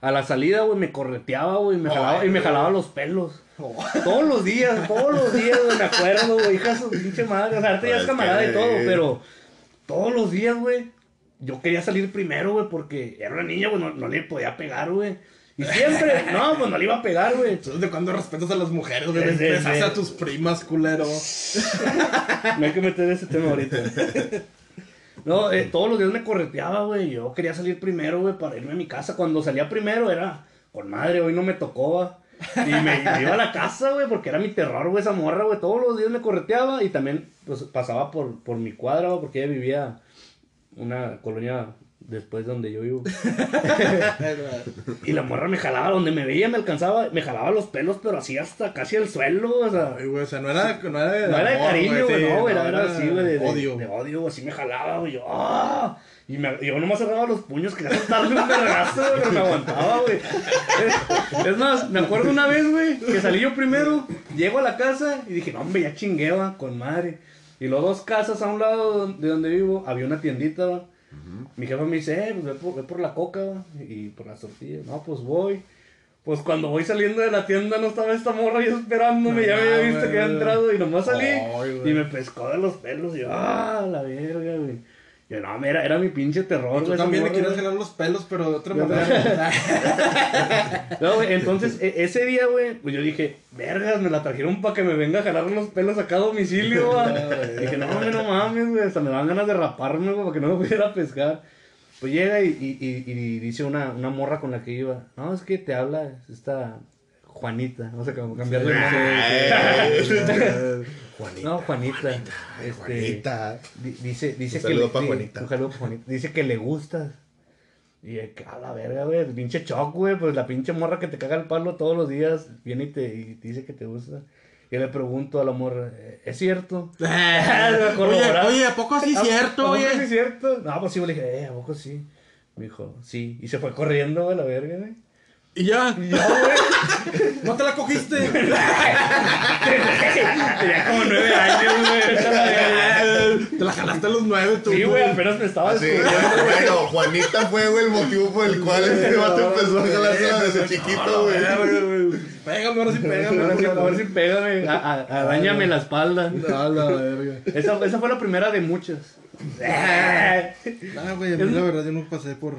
A la salida, güey, me correteaba, güey, me jalaba, y me jalaba los pelos. Todos los días, todos los días, güey, me acuerdo, güey, hija su pinche madre. O sea, ahorita ya es Pues camarada y que- todo, pero todos los días, güey, yo quería salir primero, güey, porque era una niña, güey, no, no le podía pegar, güey. Y siempre, no, pues no le iba a pegar, güey. ¿de cuándo respetas a las mujeres, güey? Sí. a tus primas, culero. No hay que meter ese tema ahorita. No, eh, todos los días me correteaba, güey. Yo quería salir primero, güey, para irme a mi casa. Cuando salía primero era, con madre, hoy no me tocó. Y me, me iba a la casa, güey, porque era mi terror, güey, esa morra, güey. Todos los días me correteaba y también, pues, pasaba por, por mi cuadra, güey, porque ella vivía una colonia después de donde yo vivo. Y la morra me jalaba, donde me veía me alcanzaba, me jalaba los pelos, pero así hasta casi el suelo, o sea. Ay, güey, o sea, no era, no era de No era de amor, cariño, güey, sí, no, güey, era, era así, güey, de, de- odio. De, odio, así me jalaba, güey, yo, ¡ah! Y me, yo nomás cerraba los puños, quería soltarle un vergazo, güey, pero me aguantaba, güey. Es, es más, me acuerdo una vez, güey, que salí yo primero, llego a la casa y dije, no, hombre, ya chingué, va, con madre. Y luego dos casas a un lado de donde vivo, había una tiendita, Mi jefa me dice, eh, pues ve por, ve por la coca, va, y por las tortillas. No, pues voy. Pues cuando voy saliendo de la tienda no estaba esta morra ahí esperándome, No ya me había visto que había entrado y nomás salí Ay, y me pescó de los pelos y yo, ah, la verga, güey. Yo, no, era, era mi pinche terror, güey. esa también morra, quieres güey. jalar los pelos, pero de otra manera. No, güey, entonces e- ese día, güey, pues yo dije, vergas, me la trajeron para que me venga a jalar los pelos acá a domicilio, va. dije, no, hombre, no mames, güey, hasta me dan ganas de raparme, güey, para que no me pudiera pescar. Pues llega y, y, y, y dice una, una morra con la que iba, no, es que te habla esta Juanita, no sé cómo cambiarle el nombre. Juanita. No, Juanita. este, Juanita. di- dice, dice Un que le- pa' di- Juanita. un saludo pa' Juanita. Dice que le gustas. Y de que a la verga, güey, el pinche choc, güey, pues la pinche morra que te caga el palo todos los días viene y te, y te dice que te gusta. Y le pregunto a la morra, ¿es cierto? oye, oye, ¿a poco sí ¿A- es cierto, ¿a poco oye? sí es cierto? No, pues sí, le dije, eh, ¿a poco sí? Me dijo, sí. Y se fue corriendo, güey, la verga, güey. Y ya, Y güey, no te la cogiste. tenía como nueve años, güey. te la jalaste a los nueve, tú. Sí, güey, apenas me estaba güey. bueno, Juanita fue, güey, el motivo por el cual este vato empezó a jalársela desde chiquito, güey. Pégame, ahora sí pégame. Ahora sí, a ver si pégame, a- a- arañame la espalda. A la verga. Esa, esa fue la primera de muchas. Ah, güey, a mí la verdad yo no pasé por,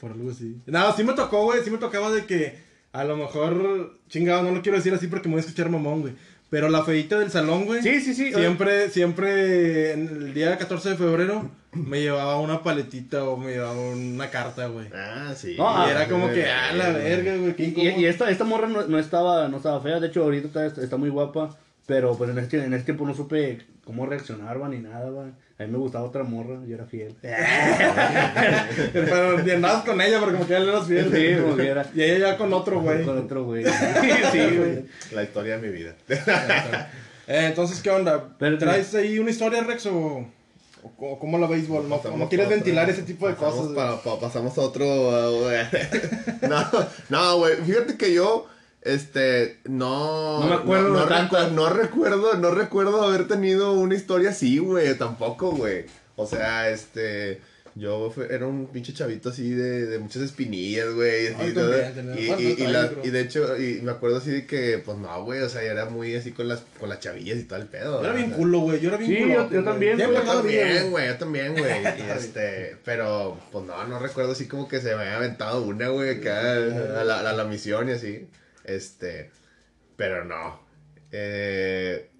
por algo así. No, sí me tocó, güey, sí me tocaba de que a lo mejor, chingado, no lo quiero decir así porque me voy a escuchar mamón, güey. Pero la feita del salón, güey. Sí, sí, sí. Siempre, siempre, en el día 14 de febrero, me llevaba una paletita o me llevaba una carta, güey. Ah, sí. No, y era como que, ah, la verga, güey, qué Y, incómodo. y esta, esta morra no, no estaba, no estaba fea, de hecho ahorita está, está muy guapa, pero pues en este, en este tiempo no supe cómo reaccionar, va, ni nada, va. A mí me gustaba otra morra, yo era fiel. Pero andabas con ella porque como que ya le eras fiel. Sí, como que era. Y ella ya con otro, güey. Con otro güey. sí, güey. La historia de mi vida. Eh, entonces, ¿qué onda? Pero- ¿Traes ahí una historia, Rex, o, cómo la béisbol? ¿No, no quieres ventilar ese tipo de pasamos cosas? güey? pa- pa- pasamos a otro. uh, no, no, güey. Fíjate que yo. Este, no. No me acuerdo No, tantas. recu- no recuerdo, no recuerdo haber tenido una historia así, güey. Tampoco, güey. O sea, este. Yo fue- era un pinche chavito así de, de muchas espinillas, güey. también. Y, y- y la- creo. y de hecho, y me acuerdo así de que, pues no, güey. O sea, yo era muy así con las, con las chavillas y todo el pedo. Yo era bien culo, güey. Yo era bien Sí, culo. yo- yo también, Yo también, güey, yo también, güey. Y este, pero, pues no, no recuerdo así como que se me había aventado una, güey, acá a la, a la misión y así. Este, pero no. Eh,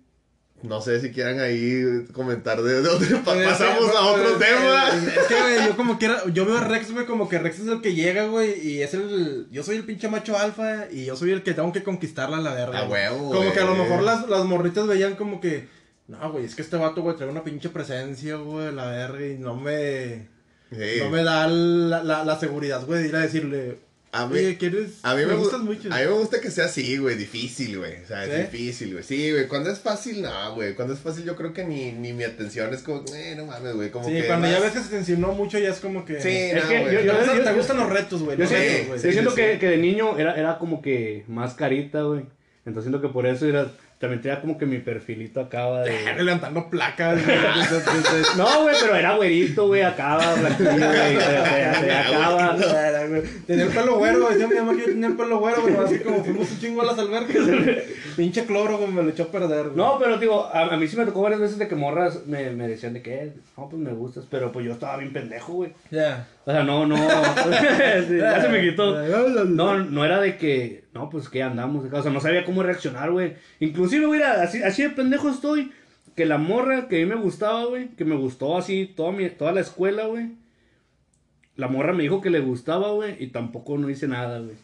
no sé si quieran ahí comentar de dónde pa- pasamos a otro tema. Es que, güey, yo como quiera, yo veo a Rex, güey, como que Rex es el que llega, güey, y es el, yo soy el pinche macho alfa, y yo soy el que tengo que conquistarla a la verga. A güey. huevo, Como que a lo güey. mejor las, las morritas veían como que, no, güey, es que este vato, güey, trae una pinche presencia, güey, la verga, y no me, Sí. no me da la, la, la seguridad, güey, de ir a decirle, A mí- oye, ¿quieres? A mí me, gustas gu- mucho. A mí me gusta que sea así, güey, difícil, güey. O sea, ¿Sí? es difícil, güey. Sí, güey, cuando es fácil, no, güey. Cuando es fácil, yo creo que ni, ni mi atención es como, eh, no mames, güey. Como Sí, que cuando ya ves que se tensionó mucho, ya es como que... Sí, Es no, que yo- Te yo- gustan- yo- te yo- gustan los retos, güey. Yo los sí, siento, retos, güey. yo siento sí, que, sí. que de niño era, era como que más carita, güey. Entonces siento que por eso era, también tenía como que mi perfilito acaba de... Levantando placas, güey. No, güey, pero era güerito, güey, acaba, blanquillo, güey, se acaba. Tenía el pelo güero, decía mi mamá que yo tenía el pelo güero, güey, así como fuimos un chingo a las albercas, güey. Pinche cloro, güey, me lo echó a perder, güey. No, pero digo, a, a mí sí me tocó varias veces de que morras me, me decían de que, no, pues me gustas, pero pues yo estaba bien pendejo, güey. Ya. O sea, no, no, sí, ya se me quitó. No, no era de que, no, pues que andamos, o sea, no sabía cómo reaccionar, güey. Inclusive, güey, así, así de pendejo estoy, que la morra que a mí me gustaba, güey, que me gustó así toda, mi, toda la escuela, güey. La morra me dijo que le gustaba, güey, y tampoco no hice nada, güey.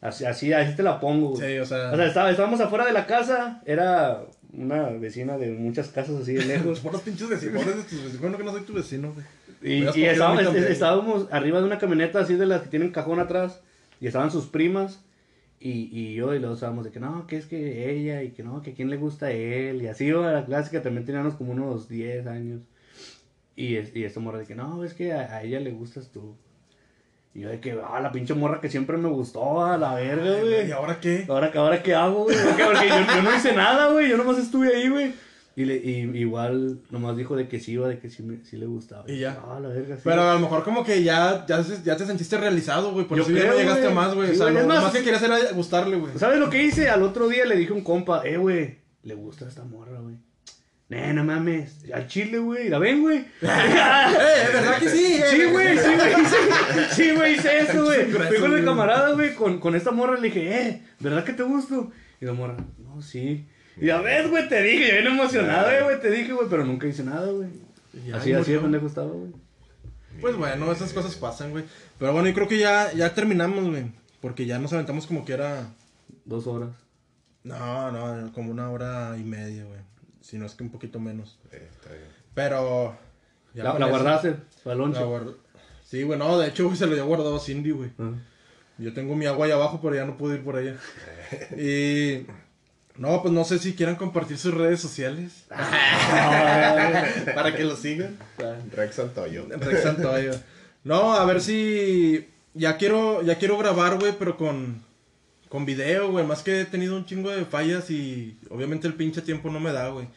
Así, así, así te la pongo, güey. Sí, o sea. O sea, estaba- estábamos afuera de la casa, era una vecina de muchas casas así de lejos. por los pinches vecinos, de tus vecinos. Bueno, que no soy tu vecino, güey. Y, y estábamos, estábamos arriba de una camioneta así de las que tienen cajón atrás. Y estaban sus primas. Y, y yo y luego estábamos de que no, que es que ella y que no, que a quién le gusta a él. Y así, güey, la clásica también teníamos como unos 10 años. Y, es- y esta morra de que no, es que a, a ella le gustas tú. Y yo de que, ah, la pinche morra que siempre me gustó, a la verga, güey. ¿Y ahora qué? ¿Ahora, ahora qué hago, güey? Porque yo, yo no hice nada, güey. Yo nomás estuve ahí, güey. Y, le, y igual nomás dijo de que sí iba, de que sí, me, sí le gustaba. Y ya. Ah, la verga, sí. Pero a lo mejor como que ya, ya, ya te sentiste realizado, güey. Por Yo eso ya creo, no llegaste a más, güey. Sí, o sea, lo, más- más que querías era gustarle, güey. ¿Sabes lo que hice? Al otro día le dije a un compa, eh, güey, le gusta esta morra, güey. Nee, no mames, al chile, güey, la ven, güey. Eh, ¿verdad que sí? Sí, güey, sí, güey, sí, güey, hice eso, güey. Fui con el camarada, güey, con, con esta morra, le dije, eh, ¿verdad que te gusto? Y la morra, no, sí. Y a ver, güey, te dije, yo bien emocionado, eh, güey, te dije, güey, pero nunca hice nada, güey. Y Así, así de murió. pendejo estaba, güey. Pues bueno, esas cosas pasan, güey. Pero bueno, yo creo que ya, ya terminamos, güey. Porque ya nos aventamos como que era. Dos horas. No, no, como una hora y media, güey. Si no es que un poquito menos. Eh, está bien. Pero. ya La, la guardaste, la guard- Sí, güey, no, de hecho, güey, se lo había guardado a Cindy, güey. Ah. Yo tengo mi agua ahí abajo, pero ya no pude ir por allá. Y. No, pues no sé si quieran compartir sus redes sociales. para que lo sigan. Rex Santoyo. Rex Santoyo. No, a ver si. Ya quiero, ya quiero grabar, güey, pero con. Con video, güey. Más que he tenido un chingo de fallas y. Obviamente el pinche tiempo no me da, güey.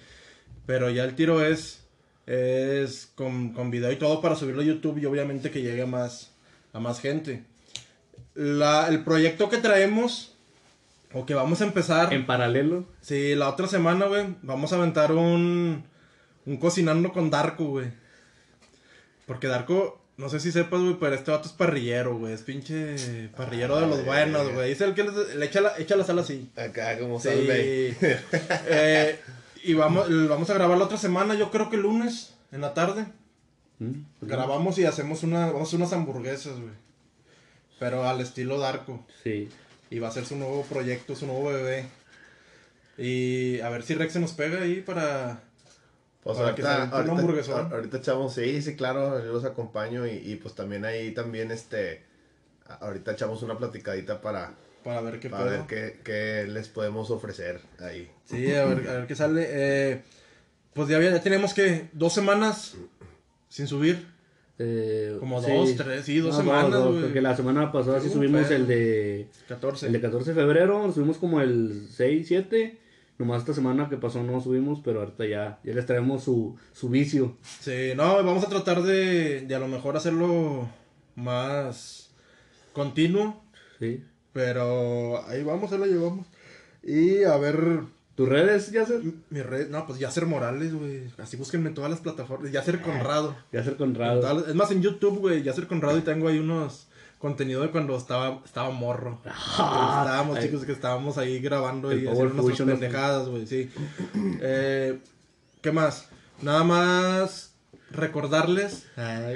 Pero ya el tiro es. Es con, con video y todo para subirlo a YouTube y obviamente que llegue a más. A más gente. La, el proyecto que traemos. O que vamos a empezar. En paralelo. Sí, la otra semana, güey, vamos a aventar un, un cocinando con Darko, güey. Porque Darko, no sé si sepas, güey, pero este vato es parrillero, güey. Es pinche parrillero de los Ay, buenos, güey. Es el que le, le echa, la, echa la sal así. Acá como Sí. salve. Eh, y vamos, vamos a grabar la otra semana, yo creo que el lunes, en la tarde. ¿Mm? Grabamos y hacemos una, vamos a hacer unas hamburguesas, güey. Pero al estilo Darko. Sí. Y va a ser su nuevo proyecto, su nuevo bebé. Y a ver si Rex se nos pega ahí para... Pues Para que ahorita, un ahorita, ahorita echamos, sí, sí, claro, yo los acompaño y, y pues también ahí también este, ahorita echamos una platicadita para, Para ver qué Para ver qué, qué les podemos ofrecer ahí. Sí, a ver, a ver qué sale. Eh, pues ya, ya tenemos que dos semanas sin subir. Eh, Como dos, tres, sí, dos No, semanas. Porque la semana pasada sí subimos pedo. el de 14. el de 14 de febrero, lo subimos como el 6, 7. Nomás esta semana que pasó no subimos, pero ahorita ya, ya les traemos su, su vicio. Sí, no, vamos a tratar de, de a lo mejor hacerlo más continuo. ¿sí? Pero ahí vamos, ahí la llevamos. Y a ver, ¿Tus redes, ya ser? mi red, no, pues Yacer Morales, güey. Así búsquenme en todas las plataformas. Yacer Conrado. Ya ser En Conrado. todas las- Es más, en YouTube, güey, Yacer Conrado y tengo ahí unos contenido de cuando estaba, estaba morro. Ah, estábamos, ay. chicos, que estábamos ahí grabando El y haciendo ¿no? pendejadas, güey, sí. Eh, ¿Qué más? Nada más recordarles,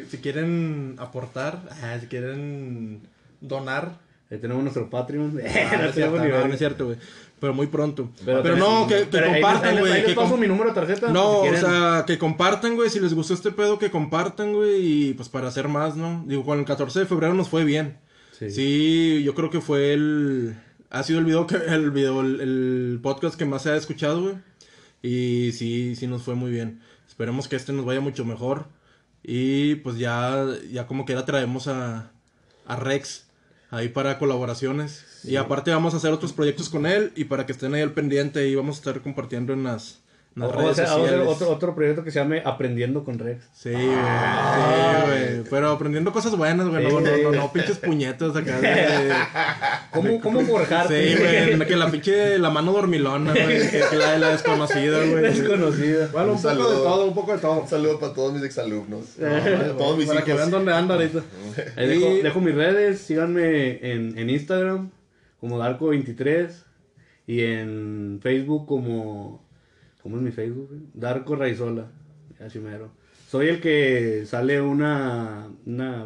si quieren aportar, si quieren donar, Ahí tenemos nuestro Patreon. Ah, no, es cierto, no, no es cierto, güey. Pero muy pronto. Pero, no, que, que pero les- compartan, les- güey. les que paso mi número de tarjeta. No, si o sea, que compartan, güey. Si les gustó este pedo, que compartan, güey. Y pues para hacer más, ¿no? Digo, con el 14 de febrero nos fue bien. Sí. Sí, yo creo que fue el. Ha sido el video, que, el, video el, el podcast que más se ha escuchado, güey. Y sí, sí nos fue muy bien. Esperemos que este nos vaya mucho mejor. Y pues ya, ya como quiera traemos a, a Rex ahí para colaboraciones. Y aparte vamos a hacer otros proyectos con él y para que estén ahí al pendiente y vamos a estar compartiendo en las, las O- o redes sea, vamos a hacer sociales. otro, otro proyecto que se llame Aprendiendo con Rex. Sí, güey. Sí, güey. Pero aprendiendo cosas buenas, güey. No, no, no, no, pinches puñetas acá. de- ¿Cómo, cómo forjarte? Sí, güey. Que la pinche, la mano dormilona, güey. Que, que la de la desconocida, güey. Desconocida. Bueno, un Un poco de saludo. todo, un poco de todo. Un saludo para todos mis exalumnos. para todos mis Para que hijos. vean dónde anda ahorita. Ahí dejo, dejo mis redes, síganme en, en Instagram como Darko23 y en Facebook como... ¿Cómo es mi Facebook? güey? Darko Raizola, así mero. Soy el que sale una... una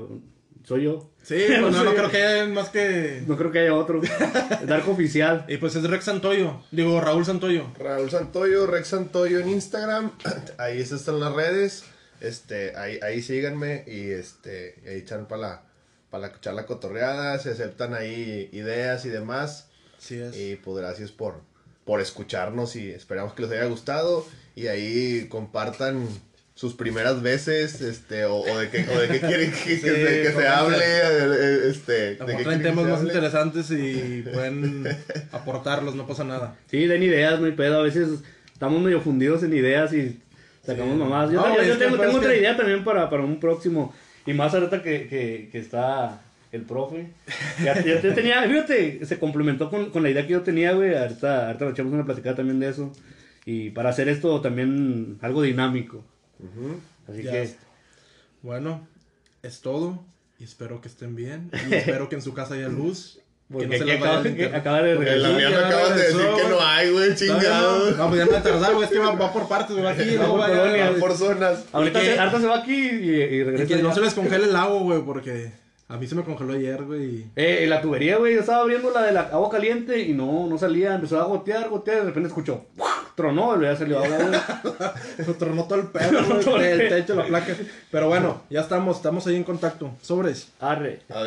soy yo. Sí, pues no, no creo que haya más que. No creo que haya otro. Darko Oficial. Y pues es Rex Santoyo. Digo, Raúl Santoyo. Raúl Santoyo, Rex Santoyo en Instagram. Ahí están las redes. Este, ahí, ahí síganme y este, y ahí echan para la, para la charla cotorreada. Se aceptan ahí ideas y demás. Sí es. Y pues gracias por, por escucharnos y esperamos que les haya gustado. Y ahí compartan sus primeras veces, este, o, o de qué, o de qué quieren que, que Sí, se, que se hable, este, de traen quieren que temas se más hable. interesantes y pueden aportarlos, no pasa nada. Sí, den ideas, no hay pedo. A veces estamos medio fundidos en ideas y sacamos Sí. mamás. Yo, No, es yo que, tengo, tengo otra que- idea también para, para un próximo. Y más ahorita que, que, que está el profe. Ya, ya- ya tenía, fíjate, se complementó con, con la idea que yo tenía, güey. Ahorita, ahorita echamos una platicada también de eso. Y para hacer esto también algo dinámico. Así Ya que. Bueno, es todo. Y espero que estén bien. Y espero que en su casa haya luz. Que porque no se aquí les vaya que acaba de En la regresar. mía me acaban de decir que no hay, güey, Todavía no, chingados. no, pues ya me tardar, güey. Es que va, va por partes, güey. va Aquí, Va luego por va colonias. Por zonas. Ahorita Y que- se, ahorita se va aquí y, y Y regresa. que no se les congele el agua, güey, porque a mí se me congeló ayer, güey. Eh, en la tubería, güey, yo estaba abriendo la de la agua caliente y no, no salía, empezó a gotear, gotear, y de repente escuchó, tronó, y ya salió agua, güey. Tronó todo el el güey, el techo, la placa. Pero bueno, ya estamos, estamos ahí en contacto. Sobres. Arre. A ver.